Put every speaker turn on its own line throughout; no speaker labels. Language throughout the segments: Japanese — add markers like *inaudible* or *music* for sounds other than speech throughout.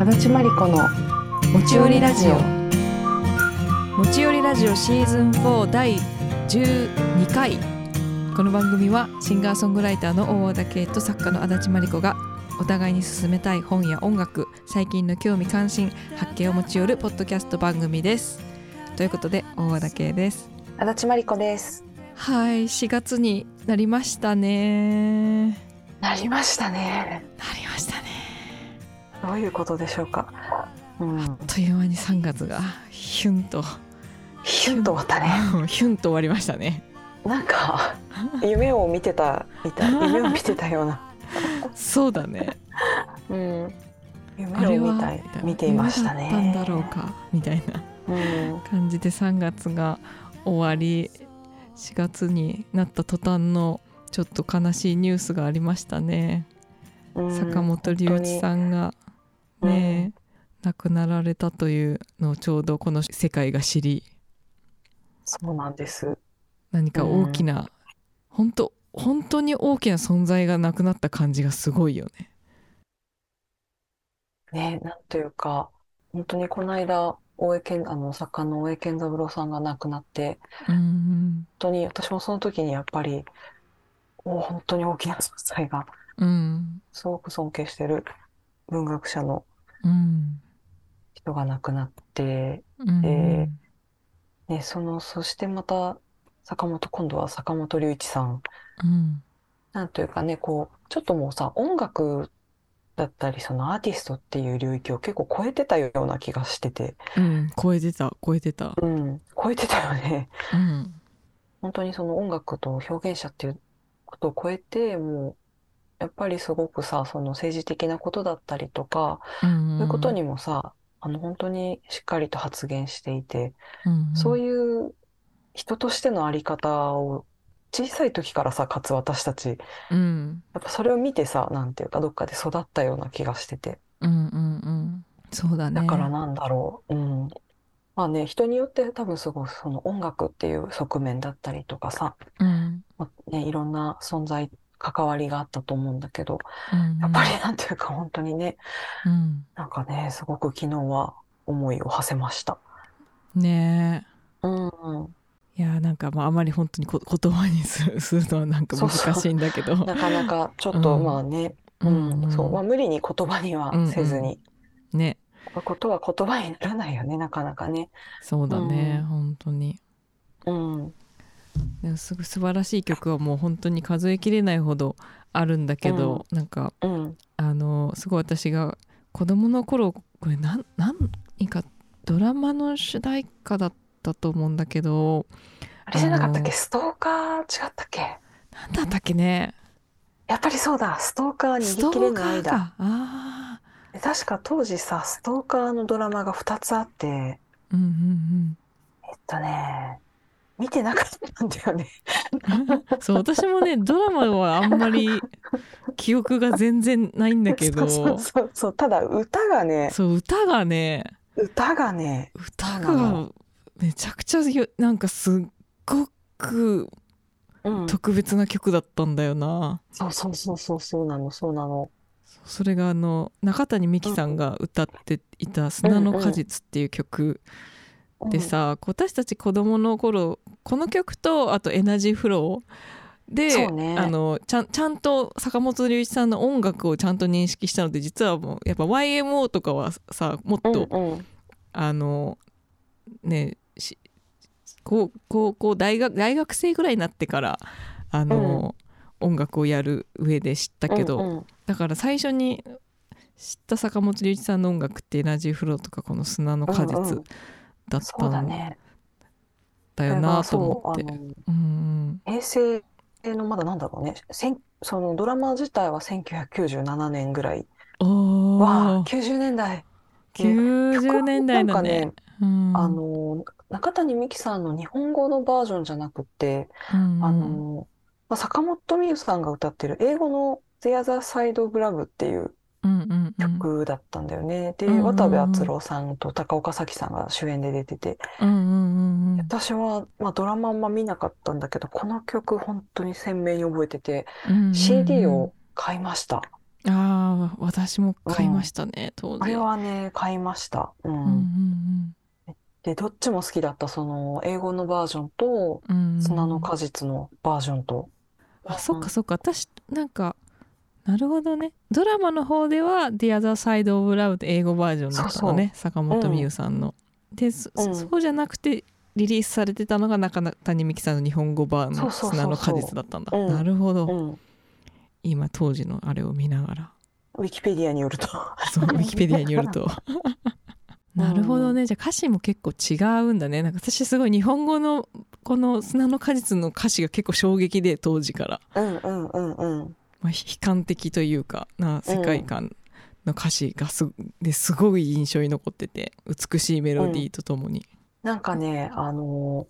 足立真理子の持ち寄りラジオ。
持ち寄りラジオシーズン4第12回。この番組はシンガーソングライターの大和田圭と作家の足立真理子がお互いに進めたい本や音楽最近の興味関心発見を持ち寄るポッドキャスト番組です。ということで大和田圭です。
足立真理子です。
はい4月になりましたね。
なりましたね。
なりましたね
どういうことでしょうか？うん。
あっという間に3月がヒュンと。
ヒュンと終わったね。
ヒュンと終わりましたね。
なんか夢を見てたみたい。*laughs* 夢を見てたような。
そうだね。
うん。
あ
夢を見たい見ていましたね。
夢だったんだろうかみたいな。
うん。
感じで3月が終わり4月になった途端のちょっと悲しいニュースがありましたね、
うん。
坂本龍一さんが
本当に
ね、亡くなられたというのをちょうどこの世界が知り。
そうなんです。
何か大きな、本当本当に大きな存在がなくなった感じがすごいよね。
ねなんというか本当にこの間大江健あの作家の大江健三郎さんが亡くなって
うん
本当に私もその時にやっぱりお本当に大きな存在が
うん。
すごく尊敬してる文学者の
うん
人が亡くなって、
うん。
えね、そのそしてまた坂本今度は坂本龍一さん。
うん。
なんというかねこうちょっともうさ音楽だったりそのアーティストっていう領域を結構超えてたような気がしてて、
うん。超えてた超えてた。
うん、超えてたよね。
うん。
本当にその音楽と表現者っていうことを超えてもうやっぱりすごくさその政治的なことだったりとか、
うん
そういうことにもさあの本当にしっかりと発言していて、
うん
そういう人としてのあり方を小さい時からさかつ私たち
うん。
やっぱそれを見てさなんていうかどっかで育ったような気がしてて。
うんうんうん。そうだね。
だからなんだろう、うん、まあね人によって多分すごいその音楽っていう側面だったりとかさ
うん。
まあね、いろんな存在関わりがあったと思うんだけど
うん
やっぱりなんていうか本当にね
うん。
なんかねすごく昨日は思いを馳せました。
ね
うん、
えいやなんかまああまり本当にこ *laughs* 言葉にするするのはなんか難しいんだけど。
なかなかちょっと
うん。
まあね、うんそう。まあ、無理に言葉にはせずに、
ね。
こういうことは言葉にならないよねなかなかね。
そうだね、
うん。
本当に。
うん
でもすぐ素晴らしい曲はもう本当に数えきれないほどあるんだけど、なんか
うん。
あのすごい私が子供の頃これなん何かドラマの主題歌だったと思うんだけど
あれじゃなかったっけ？ストーカー違ったっけ？
なんだったっけね？
やっぱりそうだ。ストーカー逃げ切れ
ーカー
ぬ間
かあ
確か当時さストーカーのドラマが2つあって。
ーうんうん。
えっとね見てなかったんだよね。
う *laughs* んそう私もねドラマはあんまり記憶が全然ないんだけど。
そうそうそうただ歌がね
そう歌がね
歌がね
歌が
の
めちゃくちゃよなんかすっごく
うん。
特別な曲だったんだよな、
そうそうそうそうそうなのそうなの。
それがあの中谷美紀さんが歌っていた「砂の果実」っていう曲でさ、私たち子供の頃この曲とあと「エナジーフロー」で、
ね。
あのちゃんちゃんと坂本龍一さんの音楽をちゃんと認識したので実はもうやっぱ YMO とかはさもっ
うん
と、
うん。
あのねし高高校大学大学生ぐらいになってからあの、音楽をやる上で知ったけど、
うんうん。
だから最初に知った坂本龍一さんの音楽ってエナジーフローとかこの砂の果
うんう
実
ん
だっ
そうだ
たん
ね。
だよなと思って。
う
うん
平成のまだなんだろうね。そのドラマ自体は1997年ぐらい。
お
わあ
ー
90年代
90年代だね
なんか
うん。
あの中谷美紀さんの日本語のバージョンじゃなくて
うん。
あの、まあ、坂本美優さんが歌ってる英語の「The Other Side of Love」っていう
うんうんうん
曲だったんだよね。で、
うんうんうん
渡部篤郎さんと高岡早紀さんが主演で出てて、
うんうんうん
私は、まあ、ドラマあんま見なかったんだけど、この曲本当に鮮明に覚えてて、
うんうんうん
CD を買いました。
ああ私も買いましたね、当時
あれはね、買いました。う。
うんん
で、どっちも好きだった。その、英語のバージョンと、
うんうんうん
砂の果実のバージョンと。
あそっかそっか私なんかなるほどねドラマの方では「The Other Side of Love」って英語バージョンだったのね坂本美優さんの。でそ,、
うん
そうじゃなくてリリースされてたのが中谷美紀さんの日本語版の「
そうそうそうそう
砂の果実」だったんだ。
うん
なるほど、
うん。
今当時のあれを見ながら
ウィキペディアによると。
そうウィキペディアによると。*laughs* なるほどねじゃあ歌詞も結構違うんだねなんか私すごい日本語のこの「砂の果実」の歌詞が結構衝撃で当時から。
うんうんうんうん。
まあ、悲観的というかな世界観の歌詞がす,、ですごい印象に残ってて美しいメロディーとともに、
なんかね、あの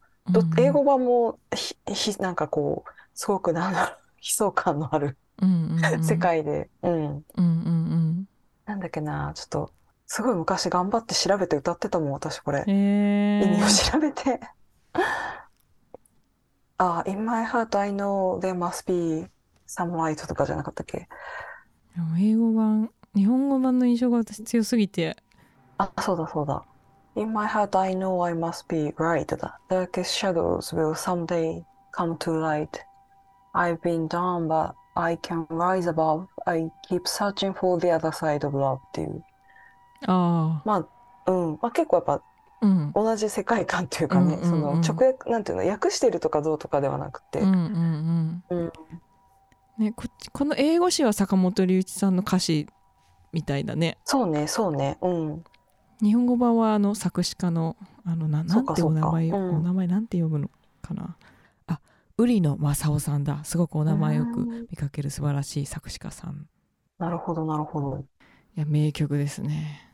英語版もひひなんかこうすごくなんだろう *laughs* 悲壮感のある
うんうんうん。
世界で、うん、
うんうん
なんだっけなちょっとすごい昔頑張って調べて歌ってたもん私これ。
うんへ
意味を
ー
調べて。*laughs* あ In my heart I know there must be some light とかじゃなかったっけ
英語版日本語版の印象が私強すぎて
あそうだそうだ In my heart I know I must be right だ Darkest shadows will someday come to light I've been down but I can rise above I keep searching for the other side of love っていう
あ
まあうんまあ結構やっぱ
あうん
同じ世界観っていうかね、
うんうんうん
その直訳なんていうの訳してるとかどうとかではなくて、
うんうんうん
うん
ねこっちこの英語詞は坂本龍一さんの歌詞みたいだね。
そうねそうね。うん。
日本語版はあの作詞家のあのななんてお名前、
うん。
お名前なんて呼ぶのかな。あ瓜野正夫さんだ。すごくお名前よく
うん
見かける素晴らしい作詞家さん。
なるほどなるほど。
いや名曲ですね。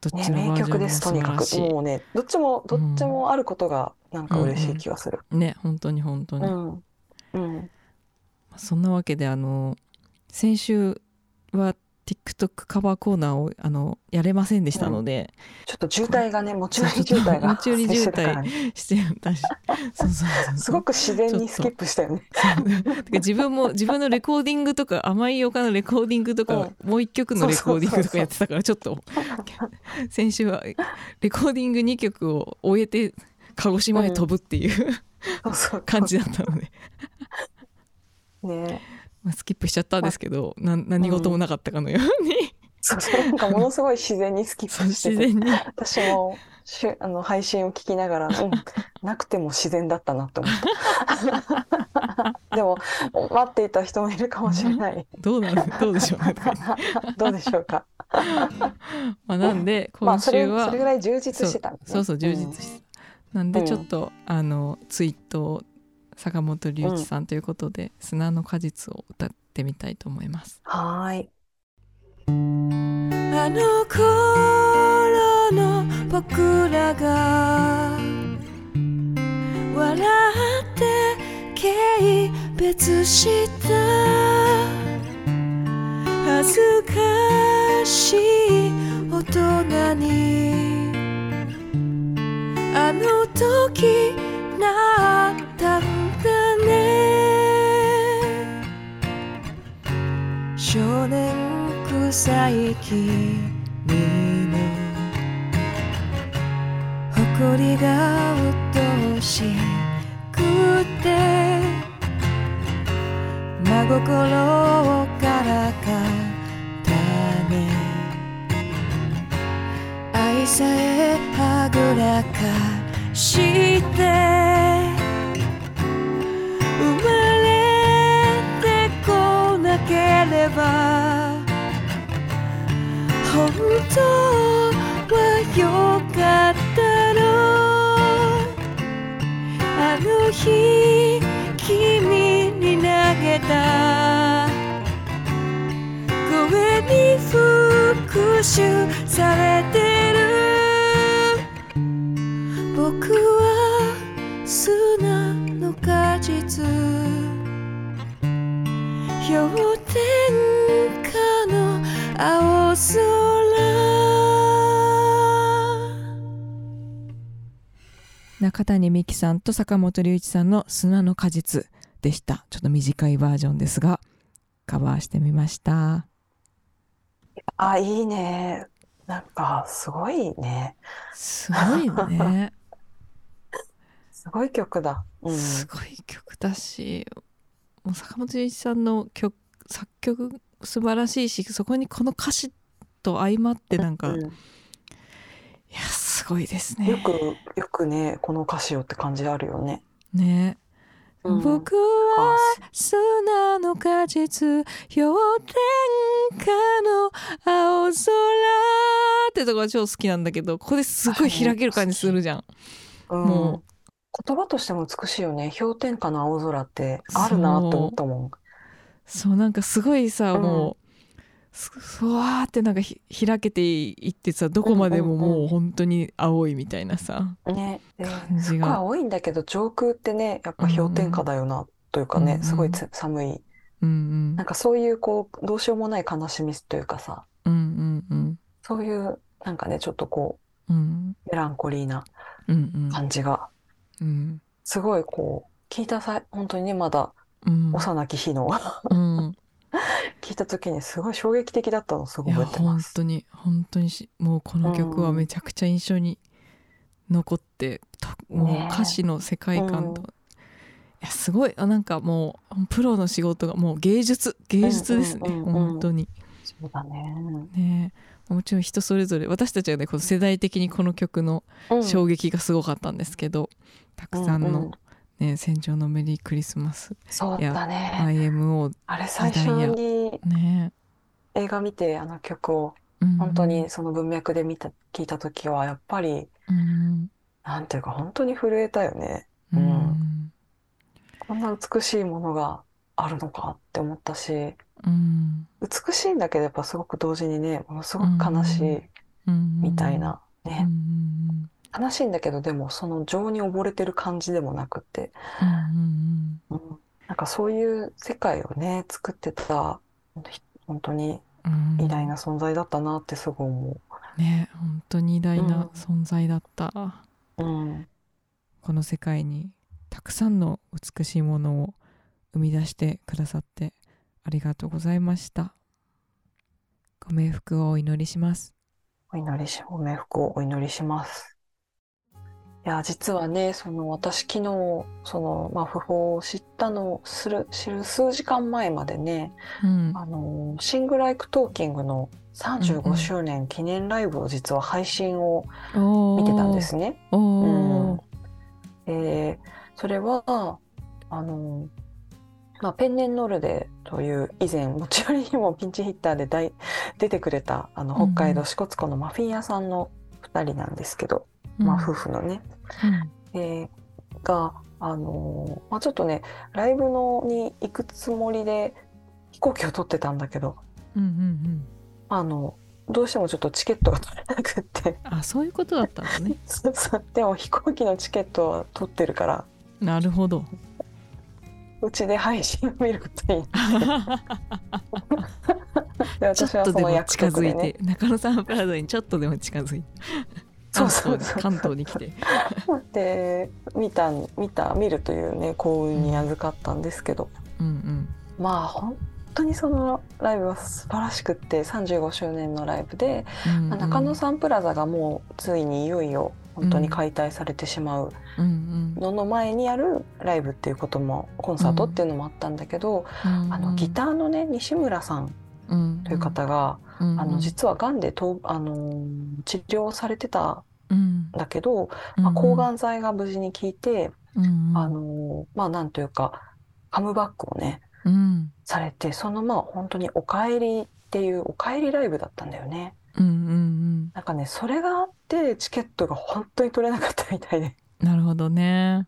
どっ
ね
ちのバ
名曲ですとにからく。もうねどっちもどっちもあることがなんか嬉しい気がする。
いね本当に本当に、
うん。うん
そんなわけであの先週は TikTok カバーコーナーをあのやれませんでしたので、
ちょっと渋滞がね持ち寄り渋滞が *laughs*
持ち寄り渋滞
してたからね。
しそうそうそう
すごく自然にスキップしたよね。
自分も *laughs* 自分のレコーディングとか甘い丘のレコーディングとか、もう一曲のレコーディングとかやってたからちょっと先週はレコーディング2曲を終えて鹿児島へ飛ぶっていう、
そうそう。
感じだったので、
ね。
まあ、スキップしちゃったんですけど、なん何事もなかったかのように、
そうそうなんかものすごい自然にスキップしてて
自然に。
私もしあの配信を聞きながら、うん、なくても自然だったなって思った。*laughs* でも待っていた人もいるかもしれない。
どうなる *laughs* どうでしょうか。*laughs*
どうでしょうか。
まあなんで
まあそれ
今週は、
それぐらい充実してたね。
そうそう充実してた、なんでちょっと、あのツイートを坂本龍一さんということで「砂の果実」を歌ってみたいと思います。
はーい。
あの頃の僕らが笑って軽蔑した恥ずかしい大人にあの時なったね少年臭い君の誇りがうっとしくて真心をからかったね。愛さえはぐらかして生まれてこなければ本当はよかったの。あの日君に投げた。声に復讐されて果実氷点下の青空。中谷美紀さんと坂本龍一さんの「砂の果実」でした。ちょっと短いバージョンですがカバーしてみました。
あ、いいね。なんか、すごいね。
すごいね
すごい曲だ。うん。
すごい曲だしもう坂本龍一さんの曲作曲素晴らしいしそこにこの歌詞と相まってなんか、い
うん。
やすごいですね。
よく、よくね、この歌詞をって感じあるよね。
ね、
うん。
僕
あ
は砂の果実氷点下の青空ってとこが超好きなんだけどここですごい開ける感じするじゃん。
うん。
も
言葉としても美しいよね。氷点下の青空ってあるなって思ったもん。
そう。なんかすごいさ、
うん。
もうすふわーってなんかひ開けていってさどこまでも
うんうんうん。
もう本当に青いみたいなさ
ね。で、
感じ
すごい
が、
青いんだけど、上空ってね、やっぱ氷点下だよな、というかね、
うんうん
すごいつ寒い。
うんうん。
なんかそういう、こう、どうしようもない悲しみというかさ、
うんうんうん。
そういう、なんかね、ちょっとこ
うん。
う、メランコリーな
うんうん。
感じが、
うん。
すごいこう、聞いたさ、本当にね、まだ
うん。
幼き日の、
うん。*laughs*
聞いた時にすごい衝撃的だったの、すごいてます。
本当に本当にしもうこの曲はめちゃくちゃ印象に残って、ともう歌詞の世界観と、
うん。
いやすごいあなんかもうプロの仕事がもう芸術芸術ですね、
うんうんうんうん。
本当に。
そうだね。
ねえもちろん人それぞれ私たちはねこの世代的にこの曲の
うん。
衝撃がすごかったんですけど、たくさん
うんうん。
の、ね戦場のメリークリスマス。
そうだね。
IMO
あれ最初に
ね。
映画見てあの曲を
うん
本当にその文脈で見た、聞いた時はやっぱり、
うん。
なんていうか本当に震えたよね。
うん。
うん。こんな美しいものがあるのかって思ったし、
うん。
美しいん。だけどやっぱすごく同時にね、ものすごく悲しいみたいなね。悲しいん。だけどでもその情に溺れてる感じでもなくて、
うん、
なん。かそういう世界をね、作ってた、本当に偉大な存在だったなってすごい思う
ね本当に偉大な存在だった、
うん。
この世界にたくさん。の美しいものを生み出してくださってありがとうございました。ご冥福をお祈りします。
お祈りし、ご冥福をお祈りします。いや、実はね、その私昨日、その、まあ、訃報を知ったのをする、知る数時間前までね、
うん。
あの、 Sing Like Talking の
うんう
35
ん
周年記念ライブを実は配信を見てたんですね。
お
うん。
ー
えーそれは、あの、まあ、ペンネンノルデという以前、もちろんにもピンチヒッターで大出てくれた、あの、
うんうん
北海道支笏湖のマフィン屋さんの2人なんですけど、まあ、夫婦のね、
うん。
えーが、あのーまあ、ちょっとね、ライブのに行くつもりで飛行機を取ってたんだけど、
うんうんうん
あの、どうしてもちょっとチケットが取れなくって、
あそういうことだったんだね。*laughs*
でも飛行機のチケットは取ってるから、
なるほど
うちで配信を見ることに *laughs* で
ちょっ
私はその
とでも近づいて、中野サンプラザにちょっとでも近づいて。
そうそうそう。
関東に関東に来て。
で、見た、見た、見るというね、幸運に預かったんですけど、
うんうん。
まあ本当にそのライブは素晴らしくって35周年のライブで、
うんうん。
中野サンプラザがもうついにいよいよ本当に解体されてしまう
うん
のの前にあるライブっていうこともコンサートっていうのもあったんだけど、
うん。
あのギターのね西村さん
ー
という方が、
うん
あの実はがんでとあのー治療されてた
うん。
んだけど、まあ、抗がん剤が無事に効いて、
うん。
あのーまあなんというかカムバックをね
うん。
されてそのまあ本当にお帰りっていうお帰りライブだったんだよね。
うんうん
なんかねそれがあってチケットが本当に取れなかったみたいで。
うんなるほどね。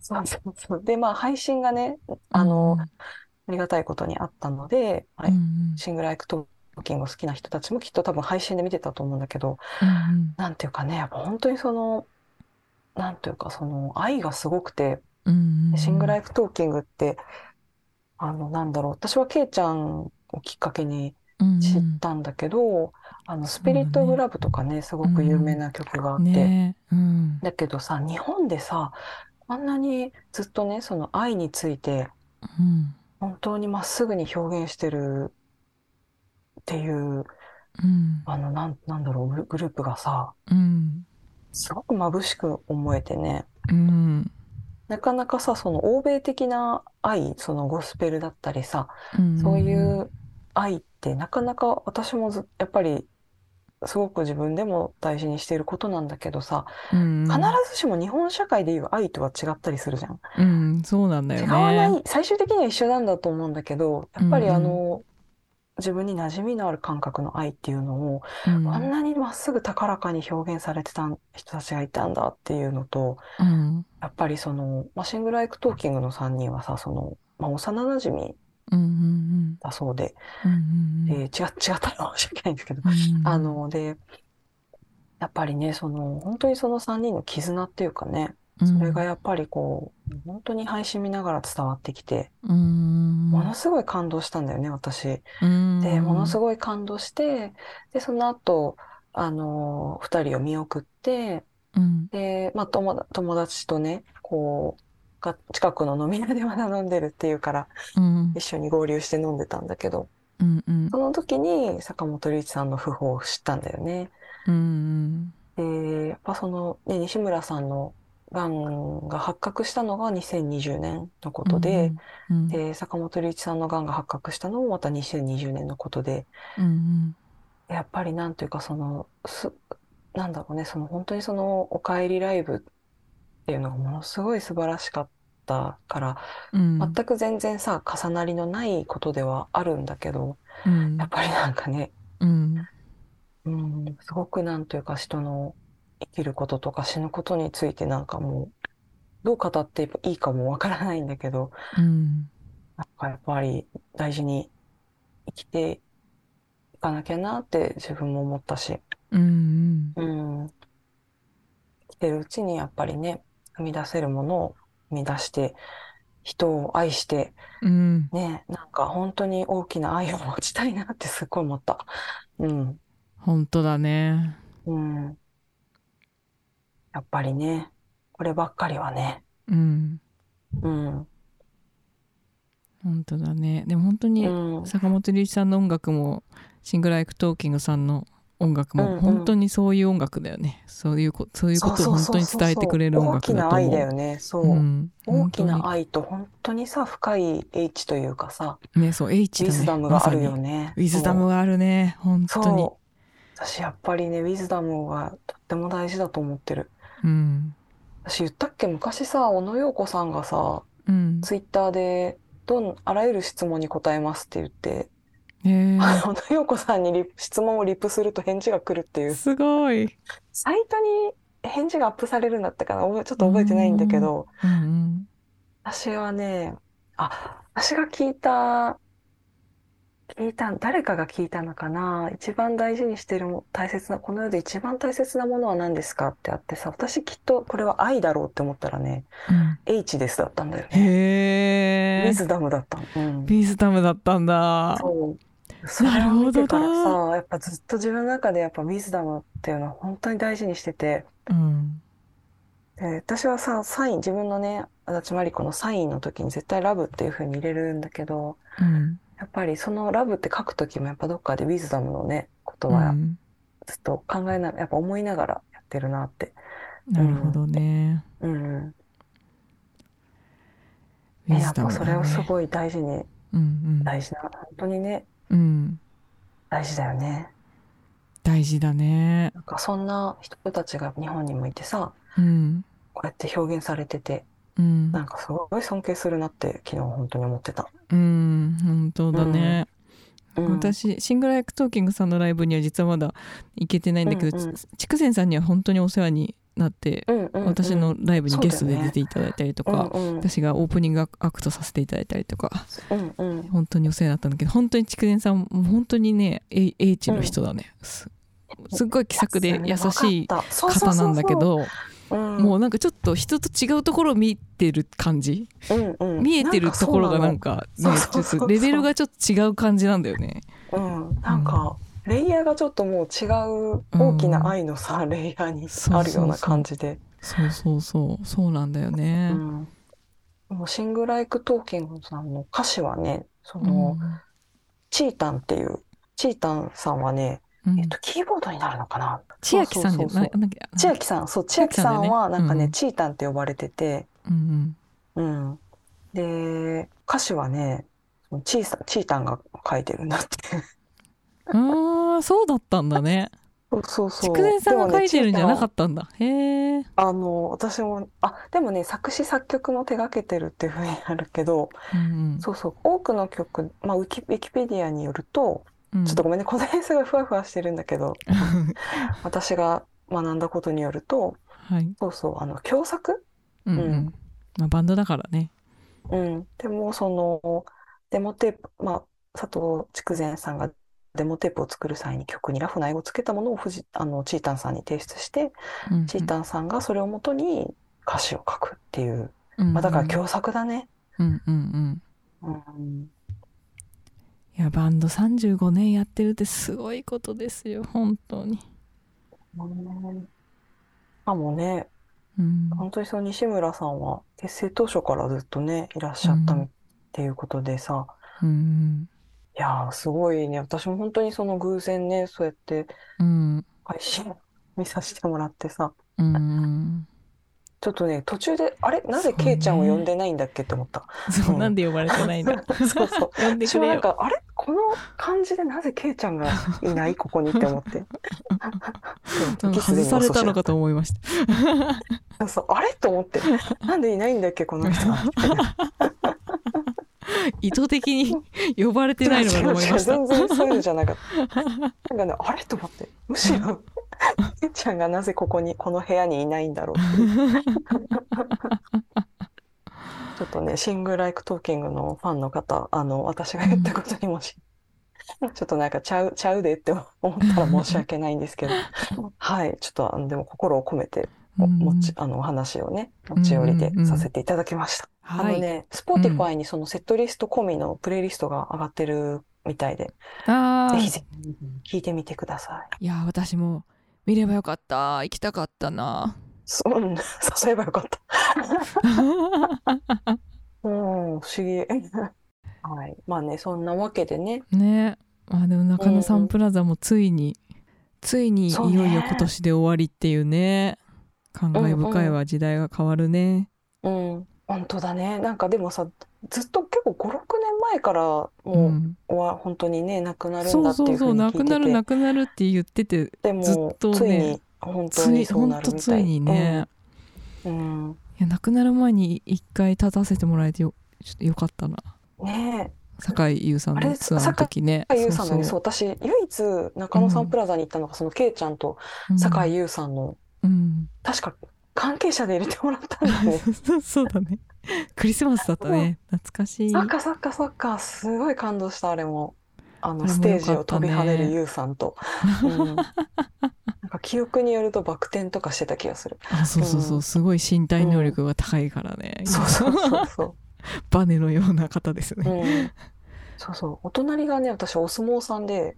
そうそうそう。でまあ配信がねあの、ありがたいことにあったので、はい。
うんうん。
Sing Like Talking を好きな人たちもきっと多分配信で見てたと思うんだけど、
うん
なんていうかねやっぱ本当にそのなんていうかその愛がすごくて、
うんうん。
Sing Like Talking ってあのなんだろう。私はケイちゃんをきっかけに
うん。
知ったんだけど、あのスピリット・オブ・ラブとかねすごく有名な曲があって、
ねうん。
だけどさ日本でさこんなにずっとねその愛について
うん。
本当にまっすぐに表現してるっていう
うん。
あの、なん、なんだろう、グルグループがさ、
うん。
すごく眩しく思えてね、
うん。
なかなかさ、その欧米的な愛、そのゴスペルだったりさ、
うん。
そういう愛ってなかなか私もずやっぱりすごく自分でも大事にしていることなんだけどさ、
うん
必ずしも日本社会でいう愛とは違ったりするじゃん。
うんそうなんだよ
違わな
ね
い、最終的には一緒なんだと思うんだけど、やっぱり
うんうん。
あの、自分に馴染みのある感覚の愛っていうのを、
うん。
あんなにまっすぐ高らかに表現されてた人たちがいたんだっていうのと、
うん。
やっぱりその、まあ、 Sing Like Talking の3人はさ、その、まあ、幼馴染
うんうん
だそうで、
うんうん
えー違っ違ったら申し訳ないんですけど、
うん
あの、で、やっぱりね、その、本当にその3人の絆っていうかね、それがやっぱりこう、本当に配信見ながら伝わってきて、
うん
ものすごい感動したんだよね、私。
うん
で、ものす
ご
ごい感動して、で、その後、あの、2人を見送って、
うん。
で、まあ、友達友達とね、こう、が近くの飲み屋でまだ飲んでるっていうから、
うん。
一緒に合流して飲んでたんだけど、
うんうん。
その時に坂本龍一さんの訃報を知ったんだよね。
うん
で、やっぱその、ね、西村さんのがんが発覚したのが2020年のことで、
うん
で、坂本龍一さんのがんが発覚したのもまた2020年のことで、
うん。
やっぱりなんというかその、す、なんだろうね、その本当にそのお帰りライブっていうのがものすごい素晴らしかったから、
うん。
全く全然さ、重なりのないことではあるんだけど、
うん。
やっぱりなんかね、
うん。
うん、すごくなんというか人の生きることとか死ぬことについてなんかもう、どう語っていいかもわからないんだけど、
うん。
なんかやっぱり大事に生きていかなきゃなって自分も思ったし、
うん
うん、生きてるうちにやっぱりね、生み出せるものを生み出して、人を愛して、
うん
ね、なんか本当に大きな愛を持ちたいなってすっごい思った。うん。
本当だね
うん。やっぱりね、こればっかりはね、
うん
うん。
本当だねでも本当に
うん。
坂本龍一さんの音楽もSing Like Talking さんの音楽
うんうん。
も本当にそういう音楽だよね、そういうこそういうことを本当に伝えてくれる音楽だと
大きな愛
思う
だよね。そう。
うん、
大きな
本
愛と本当にさ、深い H というかさ、
ねそう 叡智だね。
ウィズダムがあるよね。
に wisdom があるね。本。当に。
私やっぱりね、 wisdom がとっても大事だと思ってる。
うん。
私言ったっけ？昔さ、小野洋子さんがさ、
うん。
ツイッターで、どん、あらゆる質問に答えますって言って、小野洋子さんにリ質問をリプすると返事が来るっていう、
すごい。
サイトに返事がアップされるんだったかな？ちょっと覚えてないんだけど、
うん
私はね、あ、私が聞いた、聞いた、誰かが聞いたのかな？一番大事にしてるも大切な、この世で一番大切なものは何ですかってあってさ、私きっとこれは愛だろうって思ったらね、
うん。
H ですだったんだよね。
へえ
ウィズダムだったの。うん。
ウィズダムだったんだ。
そう。それを見てからさ、やっぱずっと自分の中でやっぱウィズダムっていうのは本当に大事にしてて、
うん。
で、私はさ、サイン、自分のね、足立まり子のサインの時に絶対ラブっていう風に入れるんだけど、
うん。
やっぱりそのラブって書く時もやっぱどっかでウィズダムのね、ことは
うん。
ずっと考えな、やっぱ思いながらやってるなって。
なるほどね、
うんうん。
ウィ
ね、やっ
ズダムだ
ぱそれをす
ね
ごい大事に、
うんうん。
大事な、本当にね、
うん。
大事だよね。
大事だね。
なんかそんな人たちが日本にもいてさ、
うん。
こうやって表現されてて、
うん。
なんかすごい尊敬するなって昨日本当に思ってた。
うん。本当だね、
うん、
私シングルアイクトーキングさんのライブには実はまだ行けてないんだけど、
うんうん。
前さんには本当にお世話になって、
うんうんうん。
私のライブにゲストで出ていただいたりとか、
うんうん。
私がオープニングアクトさせていただいたりとか
うんうん。
本当にお世話になったんだけど本当に筑前さんも本当にね英英知の人だね、すすっごい気さくで優しい方なんだけど
そうん、
もうなんかちょっと人と違うところを見てる感じ。
うんうん、
見えてるところがなんかねちょっとレベルがちょっと違う感じなんだよね。
うん、なんか、レイヤーがちょっともう違う大きな愛のさ、レイヤーにあるような感じで。
そうそうそう。そうなんだよね。
うん。でも Sing Like Talking さんの歌詞はね、そ
うん。
の、チータンっていう、チータンさんはね、
うん。
えっと、キーボードになるのかな？
千秋さんじゃない
千秋さんそう千秋さんはなんかね、
うん。
チータンって呼ばれてて、
うん
うん、で歌詞はねチーさチータンが書いてるんだって
うんあーそうだったんだね。
そうそうそう。
筑前さんが書いてるんじゃなか
っ
ったんだ。へえ
たあの私もあでもね作詞作曲も手掛けてるっていうふうになるけど
うん
そうそう多くの曲、まあ、ウィキウィキペディアによると
うん。
ちょっとごめんねこの辺すごいふわふわしてるんだけど *laughs* 私が学んだことによると
はい。
そうそうあの共作？
うんう
うんん。
まあバンドだからね。
うん、でもそのデモテープ、まあ、佐藤筑前さんがデモテープを作る際に曲にラフな絵をつけたものをチータンさんに提出して、
うんうん。
チータンさんがそれをもとに歌詞を書くっていう、
うん
まあ、だから共作だね。
うんうんうん。
うん、
いやバンド35年やってるってすごいことですよ本当に。
しかもね
うん。
本当にその西村さんは結成当初からずっとねいらっしゃった
うん。
っていうことでさ、
うん
いやーすごいね。私も本当にその偶然ねそうやって
うん。
配信見させてもらってさ。
うん。
ちょっとね途中であれ？なぜケイちゃんを呼んでないんだっけって思った。
そう
うん。
なんで呼ばれてないんだ。*laughs*
そうそう。*laughs*
呼んで
私もなんかあれ？この感じでなぜケイちゃんがいない？ここにって思って。そう
なんか外されたのかと思いました。
そうそう。あれ？と思って。なんでいないんだっけ？この人は。みたいな *laughs*
意図的に *laughs* 呼ばれてないのかと思いました。
全然そういうのじゃなかった。*laughs* なんかねあれ？と思って。むしろケイちゃんがなぜここにこの部屋にいないんだろうちょっとねシング・ライク・トーキングのファンの方あの私が言ったことにもし、ちょっとなんかちゃうちゃうでって思ったら申し訳ないんですけど。はい。ちょっとあのでも心を込めてお持ちあのお話をね持ち寄りでさせていただきました。あ
はい。
のね、Spotify にそのセットリスト込みのプレイリストが上がってるみたいで、ぜひぜひ聞いてみてください。
いや私も見ればよかった。行きたかったな。
そう、うん、そういえばよかった。*laughs* うん、不思議。はい、まあね、そんなわけでね。
ね。あでも中野サンプラザもついに、ついにい
そうね。
よいよ今年で終わりっていうね。感慨深いわ。時代が変わるね。
うん、本当だね。なんかでもさ、ずっと結構5、6年前からも
う
うん。終わ、本当にね、なくなるん
そう
だっていうふ
そうそうう
に聞いて
なくなる
て、
なくなるって言ってて
でも、
ずっとね
ついに本当
つい
にそう
ほと
なんるみたい。
ついにね、
うん。うん
いや亡くなる前に一回立たせてもらえてよちょっとよかったな。
ね
酒井優さん
あれ
のツアーの時ね
井優さんのね、
そ
そうう、私、唯一中野サンプラザに行ったのが、そのケイちゃんと
そう
酒井優さんの、
うん、
確か関係者で入れてもらったんだよね。*laughs*
うんそうだね。クリスマスだったね。懐かしい。
そっかそっかそっか、すごい感動した、あれも。あの、ステージを飛び跳ねるユウさんと。*laughs* うん、なんか記憶によるとバク転とかしてた気がする。
あそうそうそう、
うん。
すごい身体能力が高いからね、
そうそうそうそ
バネのような方です
う。
ね、
うん。そうそう。お隣がね、私、お相撲さんで、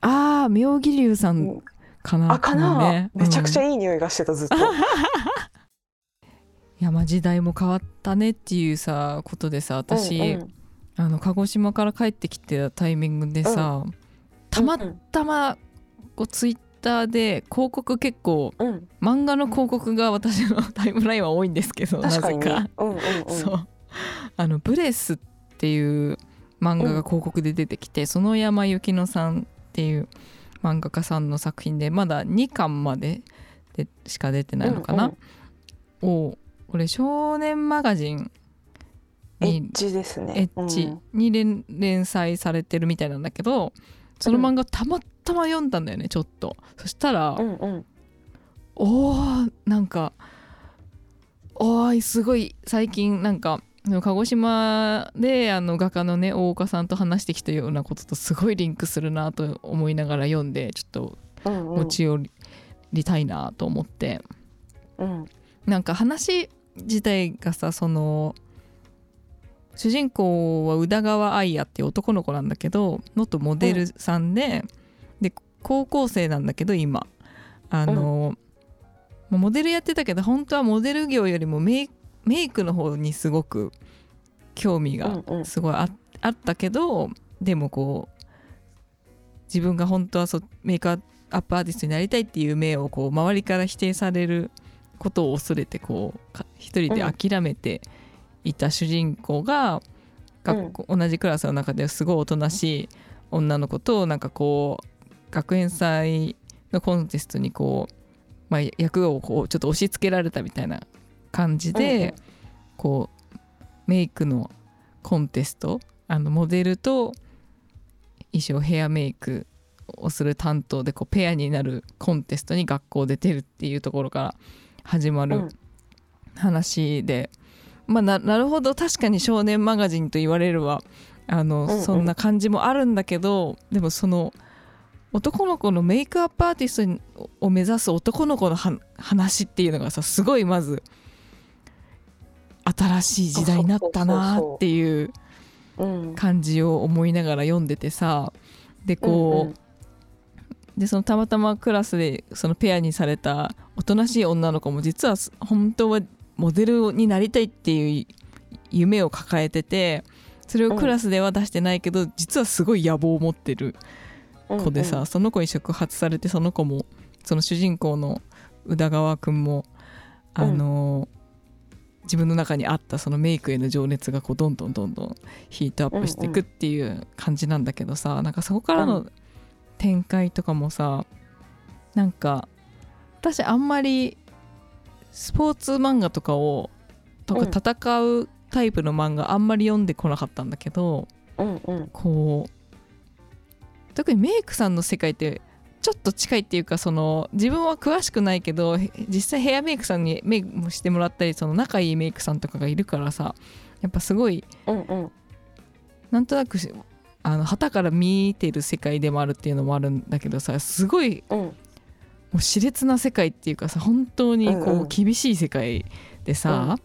ああ妙義龍さ
うんん
かな。
あ、かな、
ね。
めちゃくちゃ
うん
いい匂いがしてた、ずっと。*laughs*
いやまあ時代も変わったねっていうさことでさ私、
うんうん。
あの鹿児島から帰ってきてたタイミングでさ、たま
うん。
たまこうツイッターで広告結構
うん、
漫画の広告が私のタイムラインは多いんですけどな
確かに。
ぜか。
ね。うんうんうん。
そう。あのブレスっていう漫画が広告で出てきて、園山由紀乃さんっていう漫画家さんの作品でまだ2巻まででしか出てないのかな、をこれ少年マガジンに
エッジです
エ
ね。
ッジに連連載されてるみたいなんだけどその漫画たまたま読んだんだよねちょっと。そしたら、
うんうん。
おーなんかおーいすごい最近なんか鹿児島であの画家のね大岡さんと話してきたようなこととすごいリンクするなと思いながら読んでちょっと
うんうん。
持ち寄りたいなと思って、
うん。
なんか話自体がさその主人公は宇田川愛也っていう男の子なんだけど元モデルさんで,、で高校生なんだけど今。あの、まあモデルやってたけど本当はモデル業よりもメイメイクの方にすごく興味が
うんうん。
すごいあ,、あったけどでもこう自分が本当はそメイクアップアーティストになりたいっていう夢をこう周りから否定されることを恐れてこうか一人で諦めていた主人公が、学校同じクラスの中ですごいおとなしい女の子となんかこう学園祭のコンテストにこう、まあ、役をこうちょっと押し付けられたみたいな感じで、こうメイクのコンテストあのモデルと衣装ヘアメイクをする担当でこうペアになるコンテストに学校で出るっていうところから始まる話で、まあななるほど。確かに少年マガジンと言われるはあの、
うんうん。
そんな感じもあるんだけどでもその男の子のメイクアップアーティストを目指す男の子のは話っていうのがさすごいまず新しい時代になったなっていう
うん
感じを思いながら読んでてさ。でこう、
うんうん。
でそのたまたまクラスでそのペアにされたおとなしい女の子も実は本当はモデルになりたいっていう夢を抱えててそれをクラスでは出してないけど、実はすごい野望を持ってる子でさ、その子に触発されてその子もその主人公の宇田川くんもあの、自分の中にあったそのメイクへの情熱がこうどんどんどんどんヒートアップしていくっていう感じなんだけどさ、なんかそこから
う
の展開とかもさなんか私あんまりスポーツ漫画とかをと
うん。
か戦うタイプの漫画あんまり読んでこなかったんだけど、
うんうん。
こう特にメイクさんの世界ってちょっと近いっていうかその自分は詳しくないけどへ実際ヘアメイクさんにメイクもしてもらったりその仲いいメイクさんとかがいるからさやっぱすごい
うんうん。
なんとなくしあの旗から見てる世界でもあるっていうのもあるんだけどさすごい
うん
もう熾烈な世界っていうかさ本当にこ
うんう
うん。厳しい世界でさ、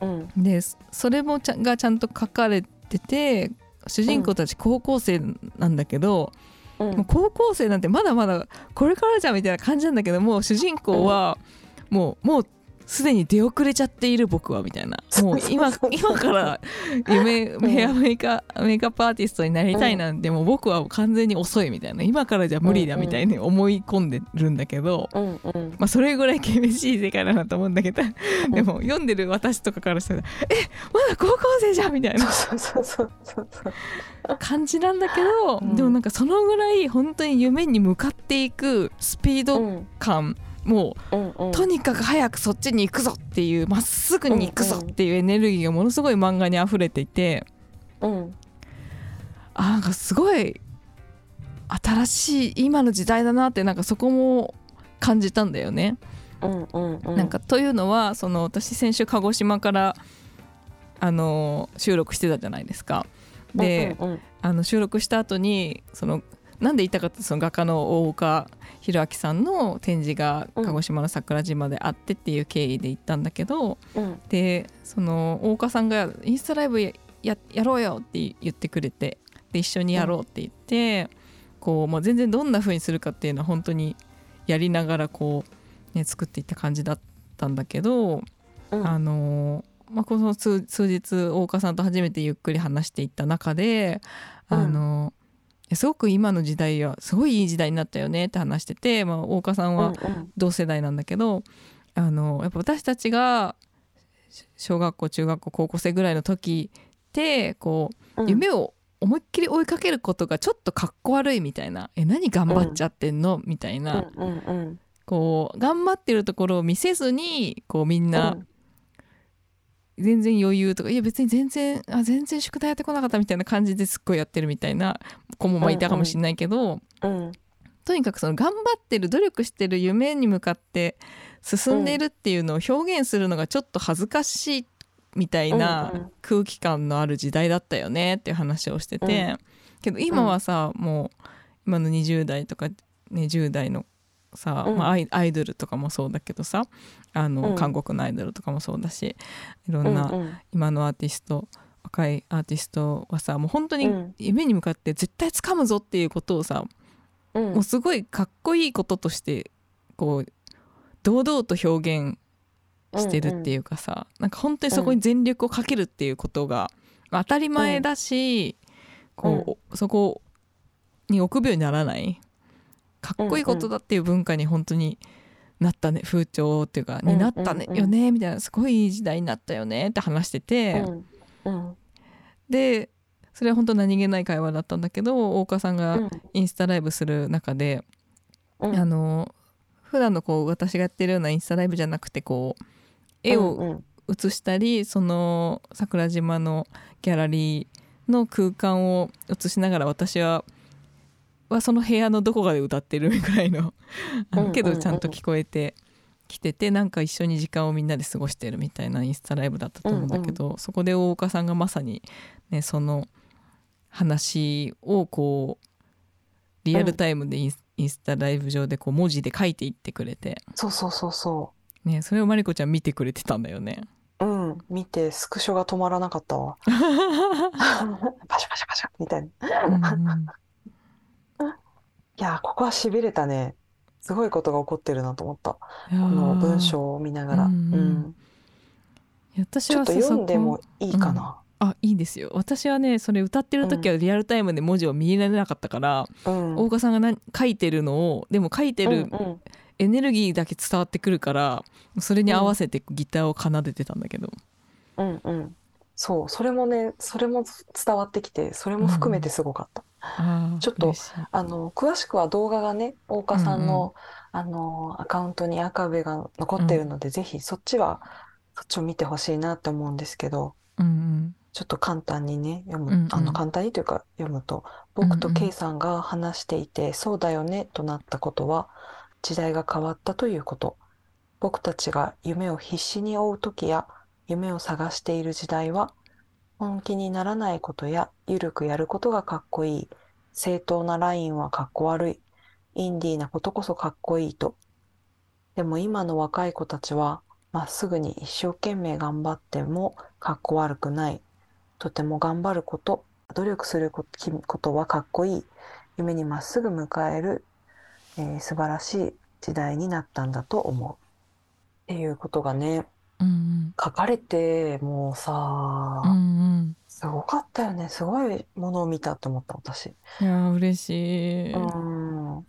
うん。
でそれもちゃんがちゃんと書かれてて主人公たち高校生なんだけど、
うん。
もう高校生なんてまだまだこれからじゃんみたいな感じなんだけどもう主人公はもうもうすでに出遅れちゃっている僕はみたいな。もう今 *laughs* 今から夢
うん。
ヘアメイカメイクアップアーティストになりたいなんてもう僕は完全に遅いみたいな。今からじゃ無理だみたいに思い込んでるんだけど、
うんうん。
まあ、それぐらい厳しい世界だなと思うんだけど。でも読んでる私とかからしたら「えまだ高校生じゃん!」みたいな。感じなんだけど、
うん。
でもなんかそのぐらい本当に夢に向かっていくスピード
うん
感、も
うんうん
うとにかく早くそっちに行くぞっていうまっすぐに行くぞっていうエネルギーがものすごい漫画に溢れていて
うん
あなんかすごい新しい今の時代だなってなんかそこも感じたんだよね。
うんうんうん
なんかというのはその私先週鹿児島からあの収録してたじゃないですか。で、
うんうん
あの収録した後にそのなんで言ったかってその画家の大岡弘明さんの展示が
うん。
鹿児島の桜島であってっていう経緯で行ったんだけど、
うん。
でその大岡さんがインスタライブやややろうよって言ってくれてで一緒にやろうって言って、こうもう全然どんな風にするかっていうのは本当にやりながらこう、ね、作っていった感じだったんだけど、
うん。
あのまあ、この数数日大岡さんと初めてゆっくり話していった中で、
うん。
あのすごく今の時代はすごいいい時代になったよねって話してて、まあ、大岡さんは
うん
同世代なんだけど、あのやっぱ私たちがし小学校中学校高校生ぐらいの時ってこう
うん。
夢を思いっきり追いかけることがちょっとかっこ悪いみたいな「え何頑張っちゃってんの?」みたいな。
うんうんうん。
こう頑張ってるところを見せずにこうみんな
うん
全然余裕とかいや別に全然あ全然宿題やってこなかったみたいな感じですっごいやってるみたいな子もまあいたかもしれないけど、
うん。
とにかくその頑張ってる努力してる夢に向かって進んでいるっていうのを表現するのがちょっと恥ずかしいみたいな
うんうん。
空気感のある時代だったよねっていう話をしてて、けど今はさもう今の20代とか、ね、10代のさ、
うん。
まあ、アイドルとかもそうだけどさあの、
うん。
韓国のアイドルとかもそうだしいろんな
うんうん。
今のアーティスト若いアーティストはさもう本当に
うん。
夢に向かって絶対掴むぞっていうことをさ、
うん。
もうすごいかっこいいこととしてこう堂々と表現してるっていうかさ、なんか本当にそこに全力をかけるっていうことが、まあ当たり前だし、こうそこに臆病にならないかっこいいことだっていう文化に本当になったね風潮っていうかになったねよねみたいなすごいいい時代になったよねって話してて、でそれは本当何気ない会話だったんだけど大岡さんが
うん。
インスタライブする中で、
うん。
あの普段のこう私がやってるようなインスタライブじゃなくてこう絵を写したりその桜島のギャラリーの空間を写しながら私ははその部屋のどこかで歌ってるぐらいの。*laughs* けどちゃんと聞こえてきててなんか一緒に時間をみんなで過ごしてるみたいなインスタライブだったと思うんだけど、そこで大岡さんがまさに、ね、その話をこうリアルタイムでインス,、タライブ上でこう文字で書いていってくれて、
そうそうそうそ
ね、それをマリコちゃん見てくれてたんだよね。
ううん見てスクショが止まらなかったわ。*laughs* *laughs* パシャパシャパシャみたいないやーここはしびれたね。すごいことが起こってるなと思った。この文章を見ながら。
う
うん。ん。
いや私
ちょっと読んでもいいかな。
あいいですよ。私はねそれ歌ってる時はリアルタイムで文字を見られなかったから、
うん。
大岡さんが何書いてるのをでも書いてる
うんうん。
エネルギーだけ伝わってくるからそれに合わせてギターを奏でてたんだけど、
うんうん。そうそれもねそれも伝わってきてそれも含めてすごかったちょっとあの詳しくは動画がね大岡さんの、あのアカウントにアーカイブが残ってるので、ぜひそっちはそっちを見てほしいなって思うんですけど
うん
ちょっと簡単にね読む、
うんうん。
あの簡単にというか読むと僕と K さんが話していて、そうだよねとなったことは時代が変わったということ。僕たちが夢を必死に追う時や夢を探している時代は本気にならないことやゆるくやることがかっこいい。正当なラインはかっこ悪い。インディーなことこそかっこいいと。でも今の若い子たちはまっすぐに一生懸命頑張ってもかっこ悪くない。とても頑張ること努力することはかっこいい。夢にまっすぐ迎える、えー素晴らしい時代になったんだと思う。っていうことがね
うん
書かれてもうさ、
うんうん。
すごかったよね。すごいものを見たって思った私。
いやー嬉しい、
うん。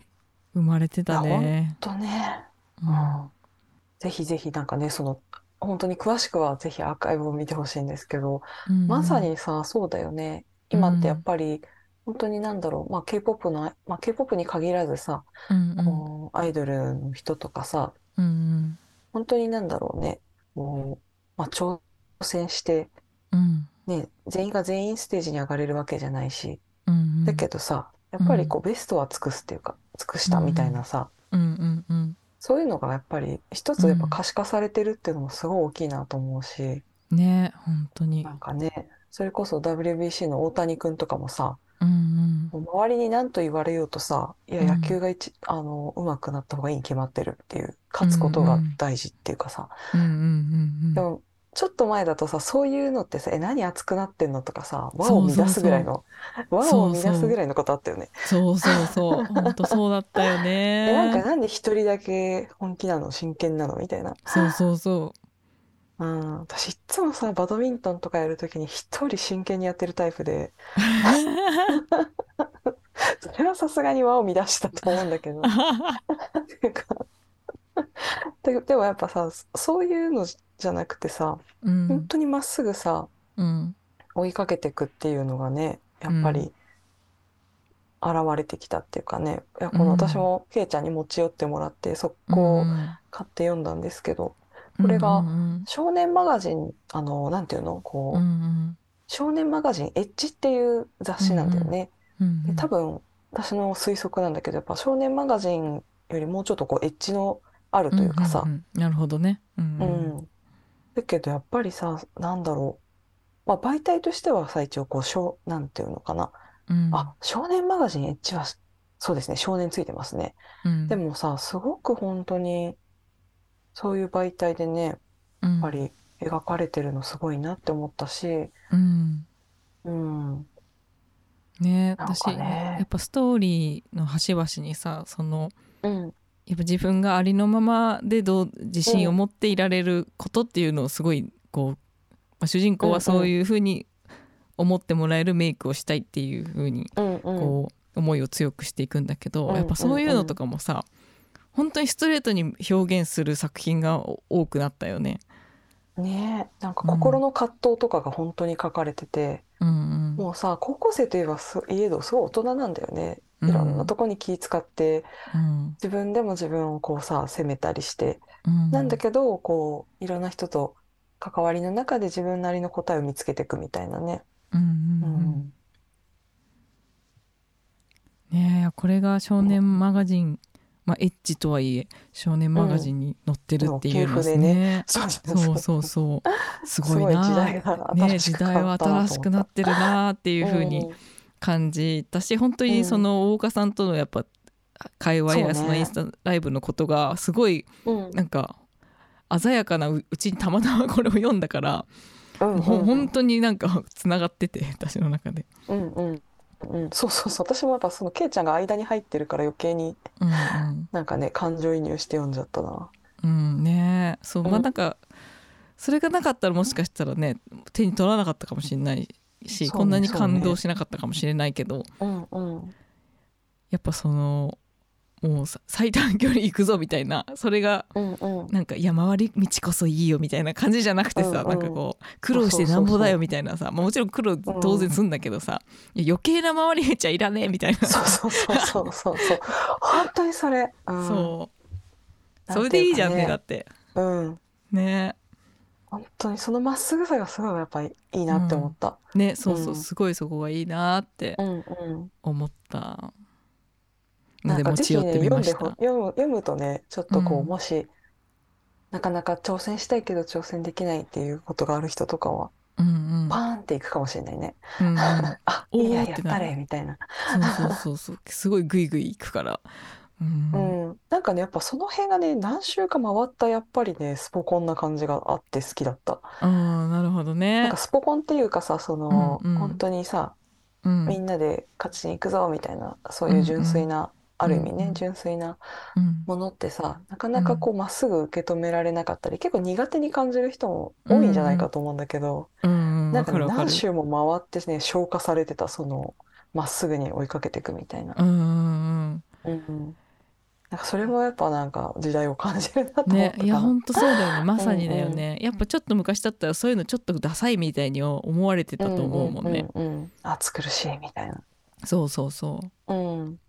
生まれてたね、
とね、
う
うん。ん、ぜひぜひなんかねその本当に詳しくはぜひアーカイブを見てほしいんですけど、
うん
まさにさそうだよね。今ってやっぱり本当になんだろう、まあ、K-POP の、まあ、K-POP に限らずさ、
うんうん。
こうアイドルの人とかさ
うん。
本当になんだろうねもう、まあ、挑戦して、
うん。
ね、全員が全員ステージに上がれるわけじゃないし。
うん
だけどさやっぱりこうベストは尽くすっていうか尽くしたみたいなさ、
うんうんうん
そういうのがやっぱり一つやっぱ可視化されてるっていうのもすごい大きいなと思うし、
ね本当に。
なんかねそれこそ WBC の大谷君とかもさ
うん
もう周りに何と言われようとさいや
うん。
野球が一、あの上手くなった方がいいに決まってるっていう勝つことが大事っていうかさ、
うんうんうんうん。
でもちょっと前だとさそういうのってさ「え何熱くなってんの?」とかさ和を乱すぐらいの和を乱すぐらいのことあったよね。
そうそうそう。本当そうだったよ *laughs*
えなんか
ね
なんで一人だけ本気なの？真剣なの？みたいな。
そうそうそ
うん、私いっつもさバドミントンとかやるときに一人真剣にやってるタイプで。*laughs* それはさすがに和を乱したと思うんだけど。っていうか。ででもやっぱさそういうのじゃなくてさ
う
本
ん
当にまっすぐさ
うん。
追いかけていくっていうのがねやっぱり現れてきたっていうかね。いやこの
うん。
私もケイちゃんに持ち寄ってもらって速攻買って読んだんですけどこれが
うん
少年マガジンあのなんていうの？こう、
うんうん。
少年マガジンエッジっていう雑誌なんだよね。
うん
で多分私の推測なんだけどやっぱ少年マガジンよりもうちょっとこうエッジのあるというかさ。
ん、んん。なるほどね。うん
う
うん。
ん、だけどやっぱりさなんだろう、まあ、媒体としてはさ一応こう少なんていうのかな、
うん。
あ少年マガジンエッジはそうですね少年ついてますね。
うん。
でもさすごく本当にそういう媒体でねやっ
や
ぱり描かれてるのすごいなって思ったし、
うん。
うん、
ね私やっぱストーリーの端々にさその
うん、
やっぱ自分がありのままでどう自信を持っていられることっていうのをすごいこう、まあ、主人公はそういうふうに思ってもらえるメイクをしたいっていうふうに
うん、うん、
こう思いを強くしていくんだけど、
うん。
やっぱそういうのとかもさ、本当にストレートに表現する作品が多くなったよね。
ねえ、なんか心の葛藤とかが本当に書かれてて、
うんうん。
もうさ、高校生といえばすいえどすごい大人なんだよね。いろんなとこに気使って、
うん。
自分でも自分をこうさ、責めたりして、
うん。
なんだけど、こう、いろんな人と関わりの中で自分なりの答えを見つけていくみたいなね。
ねえこれが少年マガジン、まあ、エッジとはいえ少年マガジンに載ってるっていうのです
うん
ね。
そう
そうそう。すごいな。
時代が
ね時代は新しくなってるなっていうふうに感じたし本当にその大岡さんとのやっぱ会話や
そ
のインスタライブのことがすごい
うん、
なんか鮮やかなううちにたまたまこれを読んだから、
うん、うん、
ほ本当になんかつながってて私の中で。
うん、うん、うん、そうそうそう、私もやっぱそのケイちゃんが間に入ってるから余計に
うんうん。
なんかね、感情移入して読んじゃったな。
うんねそう。まあ
うん。
なんかそれがなかったらもしかしたらね手に取らなかったかもしれないし、
そうね
こんなに感動しなかったかもしれないけど、
うん、うん、
やっぱそのもうさ最短距離行くぞみたいなそれが
うん、うん。
なんかいや回り道こそいいよみたいな感じじゃなくてさ、
うんうん
なんかこう苦労してなんぼだよみたいなさまあもちろん苦労当然すんだけどさ、余計な回り道はいらねえみたいな、
そうそうそうそうそうそう。本当にそれ。うん、
そうそれでいいじゃんねだって
うん。
ね
本当にそのまっすぐさがすごいやっぱりいいなって思った。
ねそうそう、
うん
すごいそこがいいなって
うん、うん。
の
なん
で持ち寄っ
かぜひね、
てみました、
読んでほ、読む、読むとね、ちょっとこう、
うん。
もし、なかなか挑戦したいけど挑戦できないっていうことがある人とかは、
うんうん。
パーンっていくかもしれないね。
うん。う *laughs* ん
あ、いいや、やったれ、みたいな。
そうそうそうそう。*laughs* すごいグイグイいくから。うん。
うん。なんかね、やっぱその辺がね、何週か回った、やっぱりね、スポコンな感じがあって好きだった。
ああなるほど
なん
ね
かスポコンっていうかさ、その、
うんうん。
本当にさ、
うん。
みんなで勝ちに行くぞ、みたいな、そういう純粋な、ある意味ね、
うんうん
純粋な
うん
ものってさ、なかなかこう、まっすぐ受け止められなかったり、結構苦手に感じる人も多いんじゃないかと思うんだけど、
うんうん
なんか何周も回ってね、消化されてた、その、まっすぐに追いかけていくみたいな。
うんうん
うんうん。なんかそれもやっぱなんか時代を感じるなと
うんね
思ったかな。
いやほんとそうだよね *laughs* まさにだよね、やっぱちょっと昔だったらそういうのちょっとダサいみたいに思われてたと思うもんね、
うんうんうんうん。暑苦しいみたいな。
そうそうそう
うん。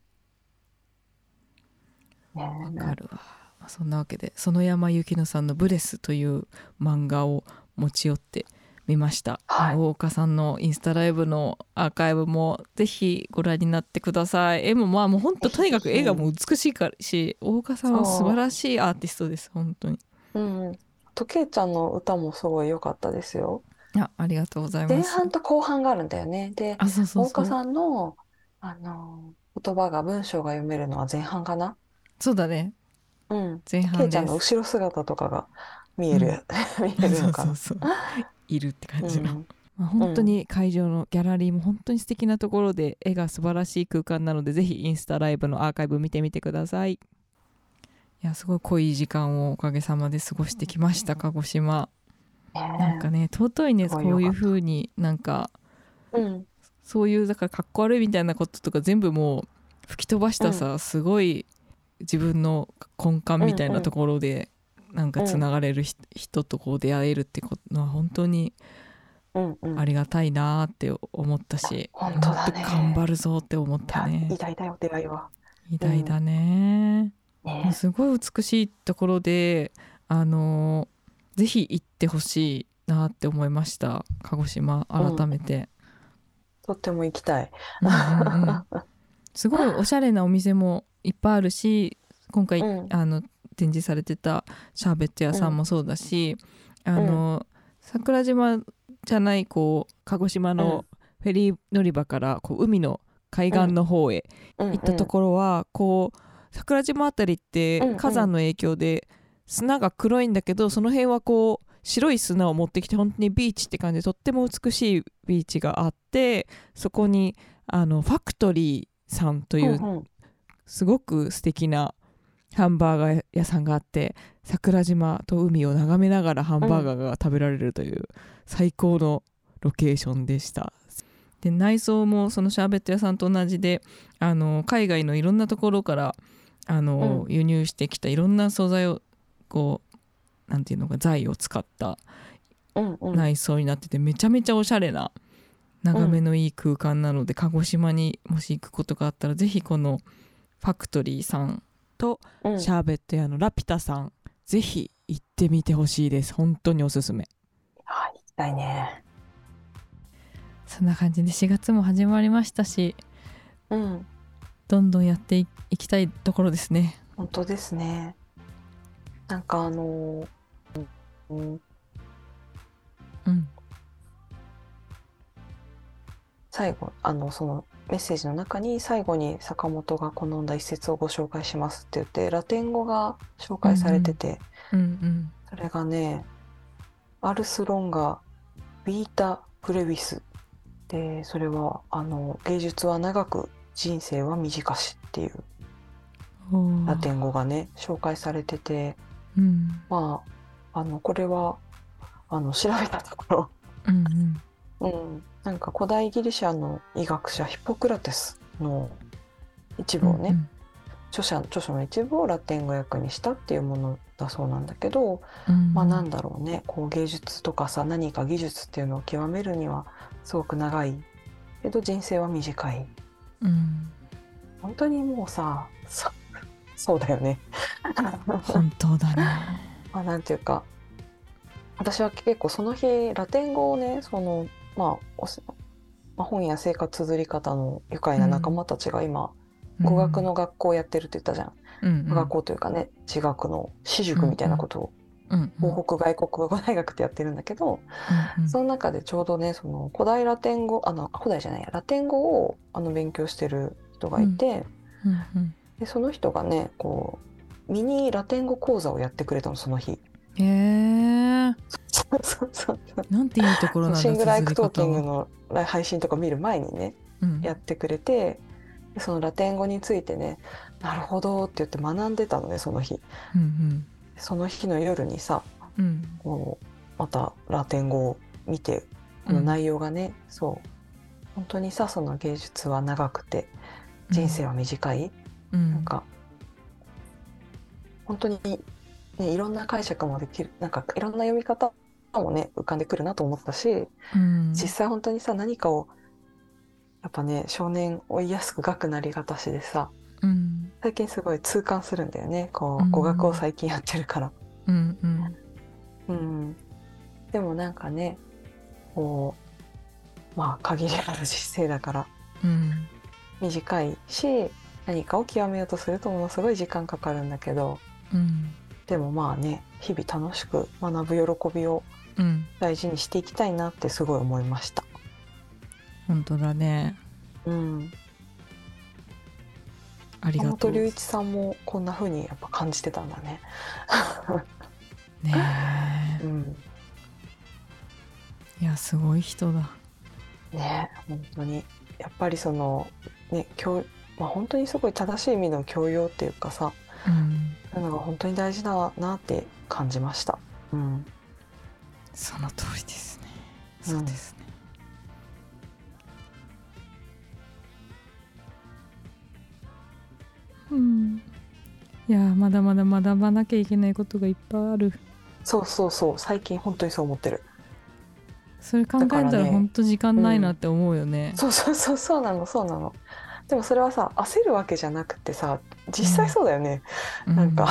ね。
わかるわ、まあ、そんなわけで園山幸乃さんの「ブレス」という漫画を持ち寄ってみました、
はい。
大岡さんのインスタライブのアーカイブもぜひご覧になってください。絵もまあもう本当とにかく絵がもう美しいからし大岡さんは素晴らしいアーティストです本当に。
うんうん。とけいちゃんの歌もすごい良かったですよ。
あありがとうございます。
前半と後半があるんだよね。で、大岡さんの、あの、言葉が、文章が読めるのは前半かな？
そうだね。
うん。
前
けいちゃんの後ろ姿とかが見える、*laughs* 見えるのか。な。
そうそうそう。いるって感じの、
うん。
まあ、本当に会場のギャラリーも本当に素敵なところで絵が素晴らしい空間なのでぜひインスタライブのアーカイブ見てみてください。いやすごい濃い時間をおかげさまで過ごしてきました鹿児島。なんかね尊いねこ
すごい
ういう風になんか
うん。
そういうだからかっこ悪いみたいなこととか全部もう吹き飛ばしたさ、すごい自分の根幹みたいなところでなんかつながれるひ人とこう出会えるってことは本当に
うんうん。
ありがたいなって思ったし、
本当だね。
頑張るぞって思ったね。
偉大だよ、出会いは。
偉大だね、
ね。
すごい美しいところであのぜひ行ってほしいなって思いました鹿児島改めて、
とっても行きたい。
うんうんうんすごいおしゃれなお店もいっぱいあるし今回、
うん。
あの展示されてたシャーベット屋さんもそうだし、あの桜島じゃないこう鹿児島のフェリー乗り場からこう海の海岸の方へ
行
行ったところは、こう桜島あたりって
うんうん。
火山の影響で砂が黒いんだけどその辺はこう白い砂を持ってきて本当にビーチって感じでとっても美しいビーチがあってそこにあのファクトリーさんという
うんう。ん
すごく素敵なハンバーガー屋さんがあって桜島と海を眺めながらハンバーガーが食べられるという最高のロケーションでした。で内装もそのシャーベット屋さんと同じであの海外のいろんなところからあの、
うん。
輸入してきたいろんな素材をこうなんていうのか材を使った
うんうん。
内装になっててめちゃめちゃおしゃれな眺めのいい空間なので、鹿児島にもし行くことがあったらぜひこのファクトリーさんと
うん。
シャーベット屋のラピュタさん、ぜひ行ってみてほしいです。本当におすすめ。
はい行きたいね。
そんな感じで4月も始まりましたし
うん。
どんどんやっていいきたいところですね。
本当ですね。なんかあのうん。
うん
最後あのそのメッセージの中に最後に坂本が好んだ一節をご紹介しますって言ってラテン語が紹介されてて、
うんうん。
それがねアルスロンガビータ・プレビスでそれはあの芸術は長く人生は短しっていうラテン語がね紹介されてて
うん。
まああのこれはあの調べたところ
うんうん。
うん、なんか古代ギリシャの医学者ヒポクラテスの一部をね、著者著書の一部をラテン語訳にしたっていうものだそうなんだけど、
うんうん。
まあなんだろうね。こう芸術とかさ何か技術っていうのを極めるにはすごく長い。けど人生は短い。
うん。
本当にもうさそそうだよね。
本当だね。*laughs*
まあなんていうか私は結構その日ラテン語をねそのまあまあ本や生活綴り方の愉快な仲間たちが今、語学の学校をやってるって言ったじゃん、
うんうん。
学校というかね地学の私塾みたいなことを
うんうん
東北外国語大学ってやってるんだけど、
うんうん。
その中でちょうどねその古代ラテン語あの古代じゃないやラテン語をあの勉強してる人がいて、
うんうん。
でその人がねこうミニラテン語講座をやってくれたのその日。
へえ
そうそうそう。
なんていいところなんだ Sing Like Talking
の配信とか見る前にね
うん。
やってくれてでそのラテン語についてねなるほどって言って学んでたのねその日。
うん
その日の夜にさ
うん。うん
こうまたラテン語を見てこの内容がね、そう。本当にさその芸術は長くて人生は短い、
うん。
なんか本当に、ね、いろんな解釈もできるなんかいろんな読み方もね浮かんでくるなと思ったし、
うん。
実際本当にさ何かをやっぱね少年追いやすく学くなりがたしでさ
うん。
最近すごい痛感するんだよね。こ
う
語学を最近やってるから。
うんうん。
うん、でもなんかねこうまあ限りある人生だから
うん。
短いし何かを極めようとするとものすごい時間かかるんだけど
うん。
でもまあね日々楽しく学ぶ喜びを
うん
大事にしていきたいなってすごい思いました。
本当だね。
うん、
ありがとう。
山本龍一さんもこんな風にやっぱ感じてたんだね。
ね
うん、
えいやすごい人だ。
ね本当に。やっぱりそのね教まあ本当にすごい正しい意味の教養っていうかさ。
うん。
そういうのが本当に大事だなって感じました。うん、
その通りですね。
うん。
そうですね。うん。いやまだまだ学ばなきゃいけないことがいっぱいある。
そうそうそう。最近本当にそう思ってる。
それ考えたら本当時間ないなって思うよね。
そうそうそうそうなの。そうなの。でもそれはさ焦るわけじゃなくてさ実際そうだよね、
う
なんか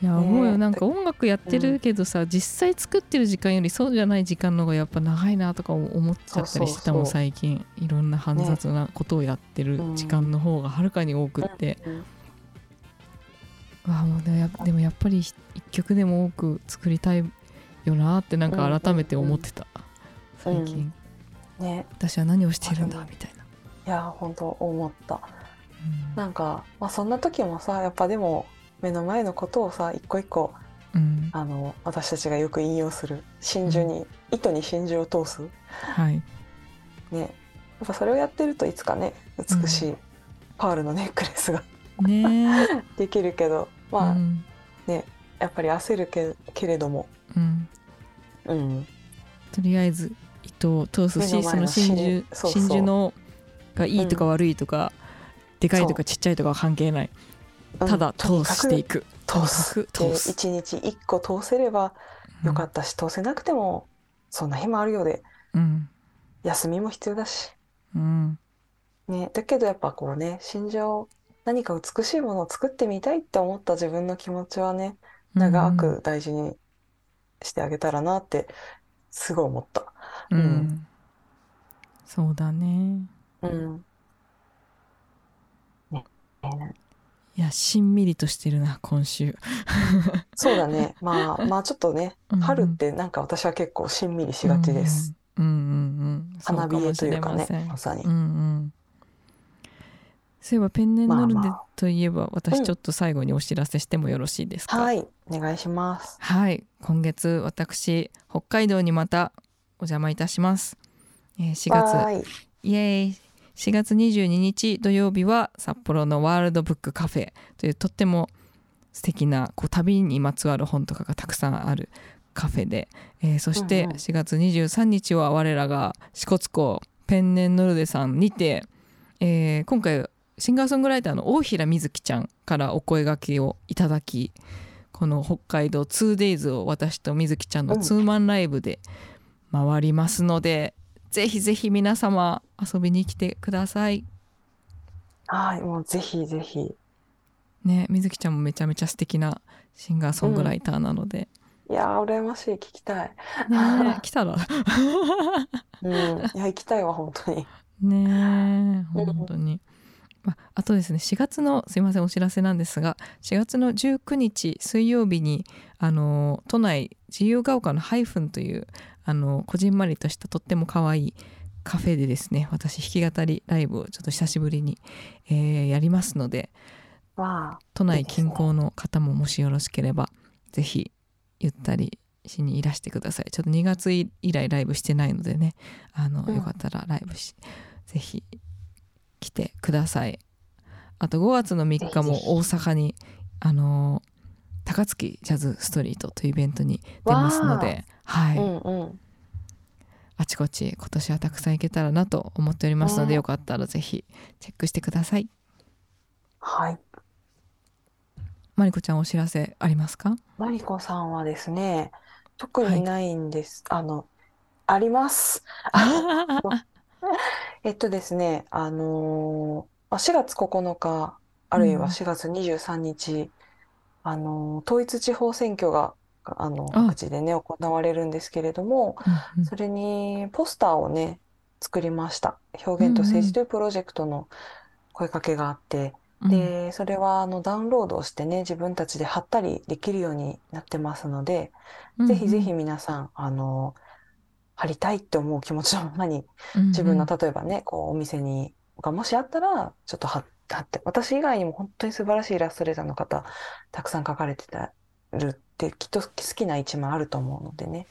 いや
ね。
思うよ。なんか音楽やってるけどさ、実際作ってる時間よりそうじゃない時間の方がやっぱ長いなとか思っちゃったりしてたもん最近。いろんな煩雑なことをやってる時間の方がはるかに多くって、
うん
わあもうでもやでもやっぱり一曲でも多く作りたいよなってなんか改めて思ってた、最近、
ね。
私は何をしているんだみたいな、
いや本当思った。
うん。
なんか、まあ、そんな時もさやっぱでも目の前のことをさ一個一個
うん。
あの私たちがよく引用する。真珠に、糸に真珠を通す。
はい。
ね。やっぱそれをやってるといつかね美しいパールのネックレスが *laughs* できるけどまあ、
うん。
やっぱり焦るけけれども、
うん、
うん、
とりあえず一と通すしその真珠真珠のがいいとか悪いとか、でかいとかちっちゃいとかは関係ない。
うん
ただ通していく。
通す
とにかく通す。
1日1個通せればよかったし、通せなくてもそんな日もあるようで
うん。
休みも必要だし、
うん。
ね、だけどやっぱこうね心情何か美しいものを作ってみたいって思った自分の気持ちはね長く大事にしてあげたらなってすごい思った。
うん、
うん。
そうだね。
うん。ねね
いやしんみりとしてるな今週。
そうだね。*laughs* まあまあちょっとね
うんうん。
春ってなんか私は結構しんみりしがちです。
うんうんうんうん。
花冷えというかねまさに。
うんうん。そういえばペンネンノルデ
まあまあ。
といえば
うん。
私ちょっと最後にお知らせしてもよろしいですか、
はい。お願いします。
はい。今月私北海道にまたお邪魔いたします、えー4月。イエーイ4月22日土曜日は札幌のワールドブックカフェというとっても素敵なこう旅にまつわる本とかがたくさんあるカフェで、えーそして
うんうん。
4月23日は我らが支笏湖ペンネンノルデさんにて、えー今回シンガーソングライターの大平瑞希ちゃんからお声掛けをいただきこの北海道 2days を私と瑞希ちゃんの
うん
ツーマンライブで回りますので、ぜひぜひ皆様遊びに来てください。
はいもうぜひぜひ。
ね、水木ちゃんもめちゃめちゃ素敵なシンガーソングライターなので、
いやー羨ましい聞きたい。
ね *laughs* 来たら
うんいや行きたいわ本当に。
ね本当に、まあとですね4月のすいませんお知らせなんですが4月の19日水曜日にあの都内自由が丘のハイフンというあのこじんまりとしたとっても可愛いカフェでですね私弾き語りライブをちょっと久しぶりに、えーやりますので
わ
都内近郊の方ももしよろしければぜひゆったりしにいらしてください。ちょっと2月以来ライブしてないのでねあの、
うん。
よかったらライブしぜひ来てください。あと5月の3日も大阪にあの高槻ジャズストリートというイベントに出ますので、はい、
あうんうん。
あちこち今年はたくさん行けたらなと思っておりますので、
ね
よかったらぜひチェックしてください。
はい。
マリコちゃんお知らせありますか？
マリコさんはですね特にないんです。あのあります。*laughs* えっとですね、あのーまあ4月9日、あるい
うん。
は4月23日、あのー統一地方選挙が、あの、
あ。
各地でね、行われるんですけれども、
うんうん。
それにポスターをね、作りました。表現と政治というプロジェクトの声かけがあって、
うん
で、それはあのダウンロードをしてね、自分たちで貼ったりできるようになってますので、ぜひぜひ皆さん、あの、貼りたいって思う気持ちのままに、自分の例えばね、こうお店に、がもしあったら、ちょっと貼貼って、私以外にも本当に素晴らしいイラストレーターの方、たくさん描かれてたるって、きっと好きな一枚あると思うのでね、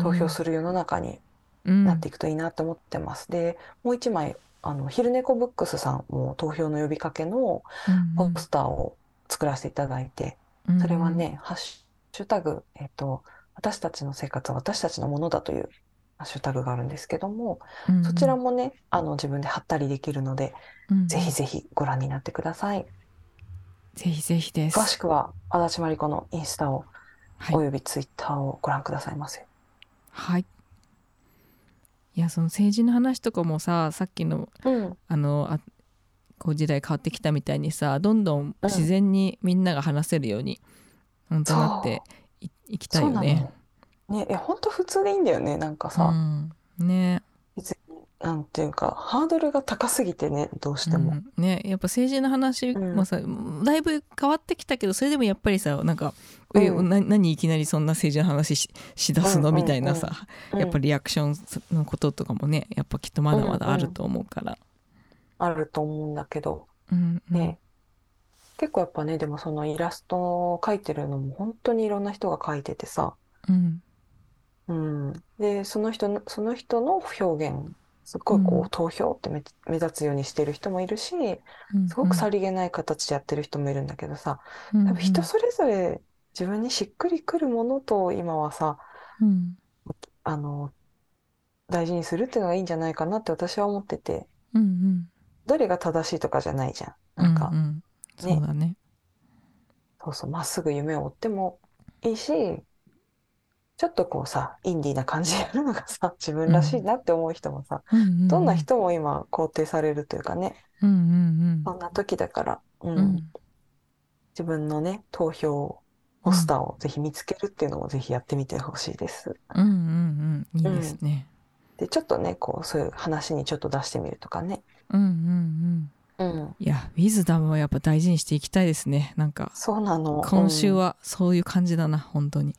投票する世の中になっていくといいなと思ってます。で、もう一枚、あの、昼猫ブックスさんも投票の呼びかけのポスターを作らせていただいて、
うん。
それはね、ハッシュタグ、えっと、私たちの生活は私たちのものだというハッシュタグがあるんですけども、
うん。
そちらもね、あの、自分で貼ったりできるので、
うん。
ぜひぜひご覧になってください。
ぜひぜひです
詳しくは、足立まりこのインスタを、
はい
およびツイッターをご覧くださいませ。
はいいやその政治の話とかもささっきの
うん、
あのあこう時代変わってきたみたいにさどんどん自然にみんなが話せるように、本当なっていいきたいよね。
の。ね、いや、本当普通でいいんだよね、なんかさ。
うん、ね
なんていうか、ハードルが高すぎてね、どうしても。
うん。ねやっぱ政治の話もさ、だいぶ変わってきたけどそれでもやっぱりさなんか「え
うん。
な何いきなりそんな政治の話ししだすの?」
うんうん
みたいなさ、
うん。
やっぱリアクションのこととかもねやっぱきっとまだまだあると思うから。
あると思うんだけど、
うんうん。
ね、結構やっぱね、でもそのイラストを描いてるのも本当にいろんな人が描いててさ、
うん。
うん。で、その人の、その人の表現、すごいこ
うん。
う、投票って目、目立つようにしてる人もいるし、
うん
すごくさりげない形でやってる人もいるんだけどさ、
うん
多分人それぞれ自分にしっくりくるものと今はさ、
うん。
あの、大事にするっていうのがいいんじゃないかなって私は思ってて。
うんうん。
どれが正しいとかじゃないじゃん。
う
なんか、
んうん。そうだね。
そうそうまっすぐ夢を追ってもいいしちょっとこうさインディーな感じでやるのがさ *laughs* 自分らしいなって思う人もさ、
うん。うんうん
どんな人も今肯定されるというかね。
うんうん
そんな時だから、うん。
うん。
自分のね投票ポスターをぜひ見つけるっていうのもぜひやってみてほしいです。
うんうんうん。いいですね。
でちょっとねこうそういう話にちょっと出してみるとかね。
うんうんうん。
うん、
いやウィズダムはやっぱ大事にしていきたいですね。なんか
そうなの。
今週
うん
はそういう感じだな本当に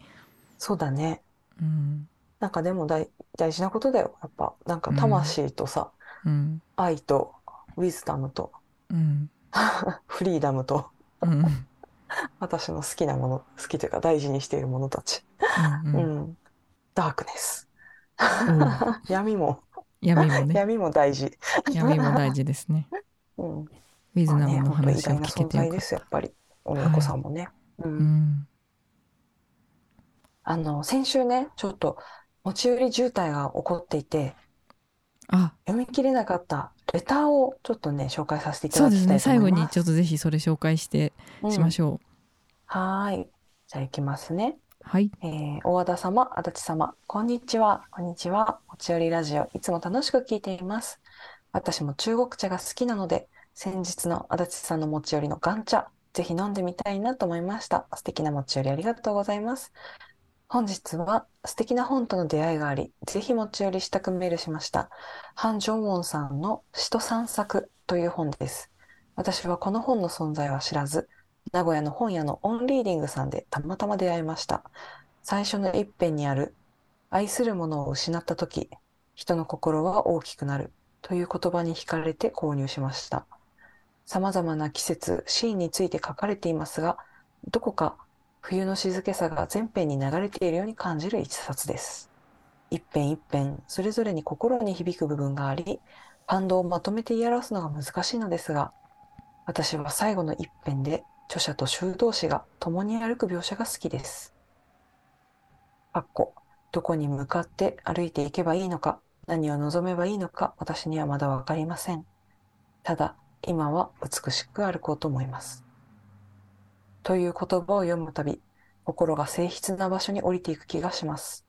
そうだね。
うん。
なんかでも大大事なことだよ。やっぱなんか魂とさ、
うん。
愛とウィズダムと
うん。*laughs*
フリーダムと
うん。うん
私の好きなもの好きというか大事にしているものたち、
う
うん。ん。ダークネス。
お
闇も。
闇もね。
闇も大事、
闇も大事ですね。
うん、
ウィズ
まあね
ナムの
本当に偉大な
話を聞け
存
てよかった。
在ですやっぱり。親子さんもね、う
うんん
あの先週ねちょっと持ち寄り渋滞が起こっていて
あ
読み切れなかったレターをちょっとね紹介させていた
そうですね
だきたいと
最後にちょっとぜひそれ紹介してしましょう、
はーい。じゃあ行きますね。
はい
えー大和田様、足立様、こんにちは。こんにちは。持ち寄りラジオ、いつも楽しく聞いています。私も中国茶が好きなので、先日の足立さんの持ち寄りの岩茶、ぜひ飲んでみたいなと思いました。素敵な持ち寄りありがとうございます。本日は素敵な本との出会いがあり、ぜひ持ち寄りしたくメールしました。ハン・ジョンウォンさんの使徒散策という本です。私はこの本の存在は知らず、名古屋の本屋のオンリーディングさんでたまたま出会いました。最初の一編にある、愛するものを失ったとき、人の心は大きくなるという言葉に惹かれて購入しました。様々な季節、シーンについて書かれていますが、どこか冬の静けさが全編に流れているように感じる一冊です。一編一編、それぞれに心に響く部分があり、感動をまとめて言い表すのが難しいのですが、私は最後の一編で著者と修道士が共に歩く描写が好きです。かっこどこに向かって歩いていけばいいのか、何を望めばいいのか、私にはまだわかりません。ただ、今は美しく歩こうと思います。という言葉を読むたび、心が静筆な場所に降りていく気がします。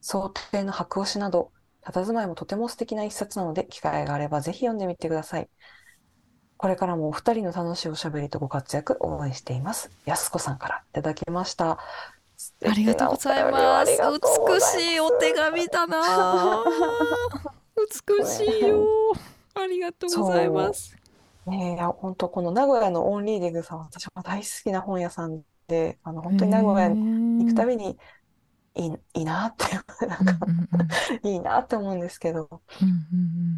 想定の白押しなど、佇まいもとても素敵な一冊なので、機会があればぜひ読んでみてください。これからもお二人の楽しいおしゃべりとご活躍応援しています。やすこさんからいただきました。
ありがとうございます美しいお手紙だな美しいよありがとうございます
ねえ、いや、本当この名古屋のオンリーディングさん、私も大好きな本屋さんで、あの、本当に名古屋に行くたびにいい、いいなって、*laughs* なんか、いいなって思うんですけど、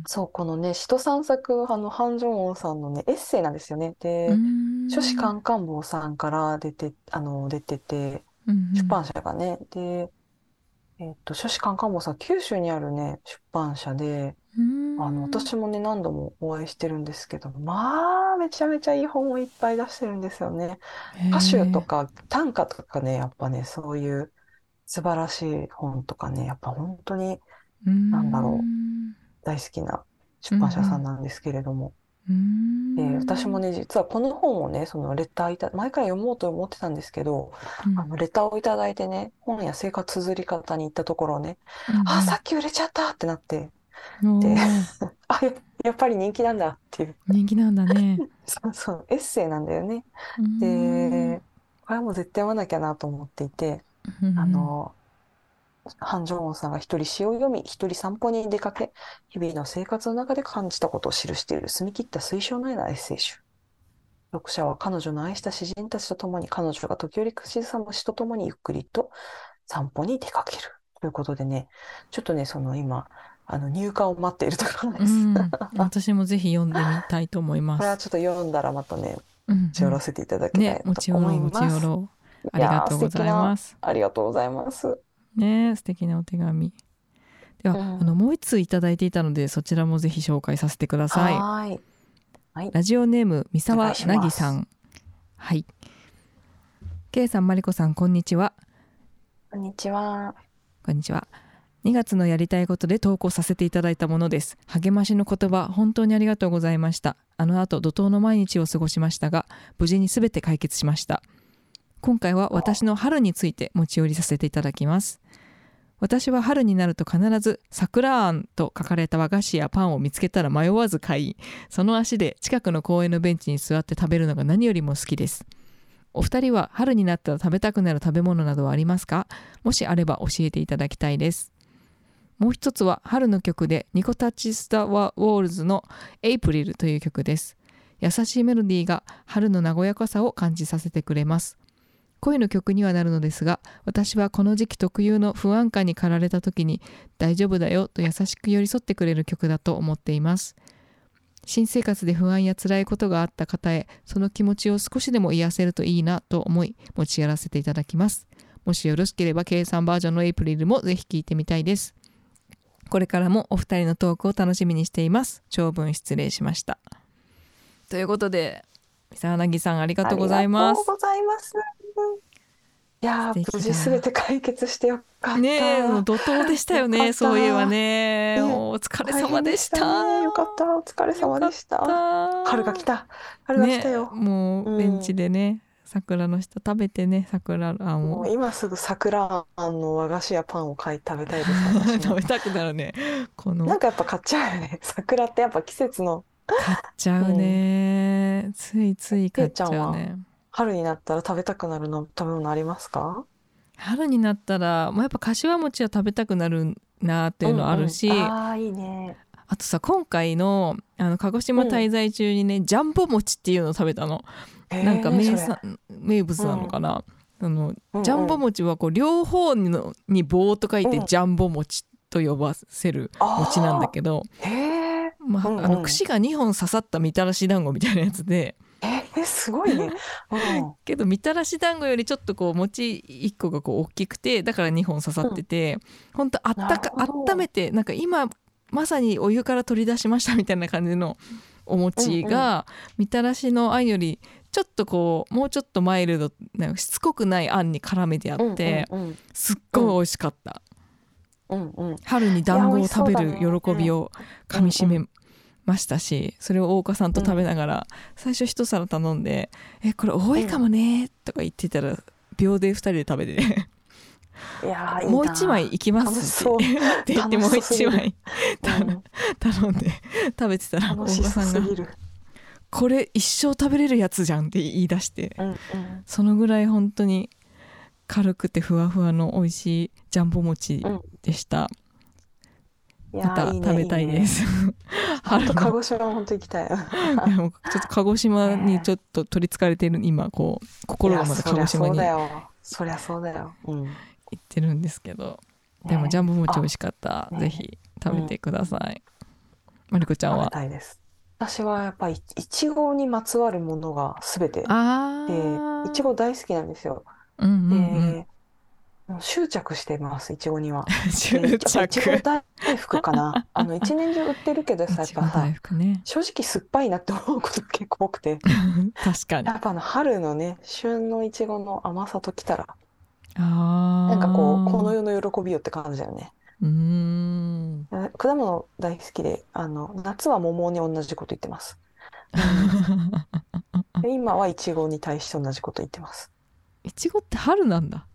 そう、このね、使徒散策、あの、ハン・ジョンウォンさんのね、エッセイなんですよね。で、書士カンカンボウさんから出て、あの、出てて、出版社がね、で、えっと、書士カンカンボウさん、九州にあるね、出版社で、あの、私もね、何度もお会いしてるんですけど、まあ、めちゃめちゃいい本をいっぱい出してるんですよね。歌集とか短歌とかね、やっぱね、そういう素晴らしい本とかね、やっぱ本当になんだろう。大好きな出版社さんなんですけれども。で、私もね、実はこの本をね、そのレターいた、前から読もうと思ってたんですけど、あの、レターをいただいてね、本や生活綴り方に行ったところね、あ、さっき売れちゃったってなって、で、*laughs* あ、ややっぱり人気なんだっていう。
人気なんだね。*laughs*
そうそう、エッセイなんだよね。で、これはもう絶対読まなきゃなと思っていて、あの、ハン・ジョンウォンさんが一人詩を読み、一人散歩に出かけ、日々の生活の中で感じたことを記している澄み切った推奨のようなエッセイ集。読者は彼女の愛した詩人たちと共に、彼女が時折口ずさむ詩と共にゆっくりと散歩に出かける。ということでね、ちょっとね、その今、あの入荷を待っているところです。
うん、私もぜひ読んでみたいと思います。
これはちょっと読んだらまたね、
持
持ち寄らせていただきたいと思います。
ね、持ち寄ろう。ありがとうございます。
ありがとうございます。
ね素敵なお手紙。では、うん、あのもう一通いただいていたのでそちらもぜひ紹介させてください。
はいはい
ラジオネーム三沢なぎさん。はい。K さんマリコさんこんにちは。
こんにちは。
こんにちは。2月のやりたいことで投稿させていただいたものです。励ましの言葉本当にありがとうございました。あの後怒涛の毎日を過ごしましたが無事に全て解決しました。今回は私の春について持ち寄りさせていただきます。私は春になると必ず桜あんと書かれた和菓子やパンを見つけたら迷わず買いその足で近くの公園のベンチに座って食べるのが何よりも好きです。お二人は春になったら食べたくなる食べ物などはありますか？もしあれば教えていただきたいです。もう一つは春の曲でニコタッチスタワーウォールズのエイプリルという曲です。優しいメロディーが春の和やかさを感じさせてくれます。恋の曲にはなるのですが私はこの時期特有の不安感に駆られた時に大丈夫だよと優しく寄り添ってくれる曲だと思っています。新生活で不安や辛いことがあった方へその気持ちを少しでも癒せるといいなと思い持ち寄らせていただきます。もしよろしければ計算バージョンのエイプリルもぜひ聴いてみたいです。これからもお二人のトークを楽しみにしています長文失礼しましたということで三沢なぎさんありがとうございます
ありがとうございます。いや無事すべて解決してよかった。
ね怒涛でしたよねそういえばね
ね
お疲れ様でした
ねよかった。お疲れ様でした。春が来た。春が来たよ。
ね、も
う
うんベンチでね、桜の下食べてね桜あんを
もう今すぐ桜あんの和菓子やパンを買い食べたいです。*laughs* 私も
食べたくなるねこの
なんかやっぱ買っちゃうよね。桜ってやっぱ季節の
買っちゃうね、ついつい買っちゃうね
春になったら食べたくなるの食べ物ありますか？
春になったらもうやっぱ柏餅は食べたくなるなっていうのあるし、
うんうんああいいね。
あとさ今回のあの鹿児島滞在中にね、ジャンボ餅っていうのを食べたの、
えー
なんか名産名物なのかな、あの
うんうん。
ジャンボ餅はこう両方のに棒と書いて
うん。
ジャンボ餅と呼ばせる餅なんだけど、
うんうん。
あの串が2本刺さったみたらし団子みたいなやつで。
えー、すごいね。*laughs* うん。
けどみたらし団子よりちょっとこう餅1個がこう大きくてだから2本刺さってて、ほん。とあったか温めてなんか今まさにお湯から取り出しましたみたいな感じのお餅が、みたらしのあんよりちょっとこうもうちょっとマイルドなんかしつこくないあんに絡めてあって、
うんうん
すっごい美味しかった、
うんうん。うん
春に団子を食べる喜びをかみしめましたし、それを大岡さんと食べながら、最初一皿頼んで「えこれ多いかもね」とか言ってたら秒で2人で食べてね。
いや
もう一枚いきますって。言ってもう
楽しそう。すぎる
一枚
うん。
頼んで食べてたら大岡さんが
すぎる。
「これ一生食べれるやつじゃん」って言い出して。
うんうん。
そのぐらい本当に軽くてふわふわの美味しいジャンボ餅
うん。
でした、
いや
また食べたいです、*laughs*
本当鹿
の。
児島本当行きたい。
いやもうちょっと鹿児島にちょっと取りつかれてる今こう心がまだ鹿児島に。
そりゃそうだよ。うだよ。うん。
ってるんですけど。でも
ね
ジャンボ餅美味しかった、
あ
ぜひ食べてください、まりこちゃん
食べ
は
たいです。私はやっぱりいちごにまつわるものがすべて
あ
で、
ー
いちご大好きなんですよ。
うんうんうん
で、もう執着してます、いちごには。*laughs*
執
でやっぱいちご
着
大福かな。*laughs* あの一年中売ってるけどさ、やっ
いちご
ぱさ
大、福ね
正直酸っぱいなって思うことが結構多くて。*laughs*
確かに
やっぱあの春のね、旬のいちごの甘さときたら、
あ
なんかこう、この
世
世の喜びよって感じだよね。
うーん
え果物大好きで、あの、夏は桃に同じこと言ってます。で *laughs* 今はいちごに対して同じこと言ってます。
いちごって春なんだ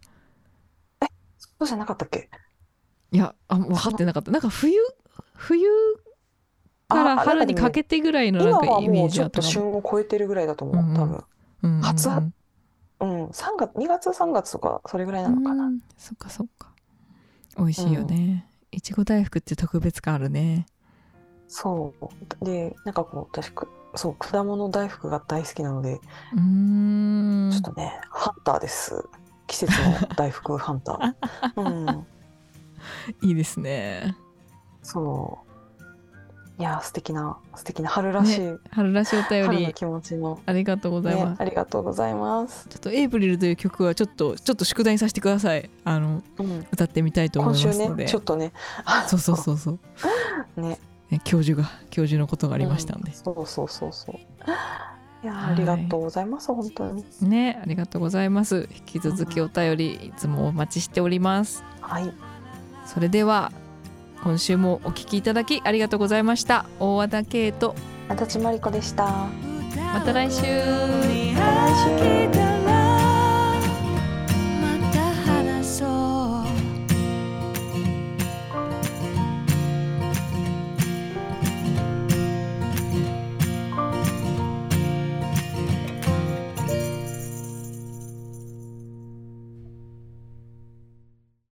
そうじゃなかったっけ？
いやあ分かってなかったなんか冬冬から
あ
春にかけてぐらいのなんかイメー
もうちょっと
ジだったかも
旬を超えてるぐらいだと思う、多分。
うんうんうん
初はうん、3月、2月3月とか、それぐらいなのかな。
うんそっかそっか美味しいよねいちご大福って特別感あるね
そう。で、なんかこう、私、くそう、果物大福が大好きなので、
うーん
ちょっとね、ハンターです。季節の大福ハンター。*laughs* うん、
いいですね
そう。いやー、素敵な、素敵な春らしい、
春らしいお便り。
気持ちの、
ありがとうござい
ね
ま、す、
ありがとうございます。
ちょっとエイプリルという曲はちょっとちょっと宿題にさせてください。あの
うん、
歌ってみたいと思いますので。
ちょっとね、あ *laughs*
そうそうそうそう。
う。*laughs* ね、
ね教授が教授のことがありましたんで。
うん、そうそうそうそう。いやありがとうございます、本当に。
ねありがとうございます。引き続きお便りいつもお待ちしております。
はい。
それでは今週もお聞きいただきありがとうございました。大和田圭と
足立まりこでした。
また来週。
また来週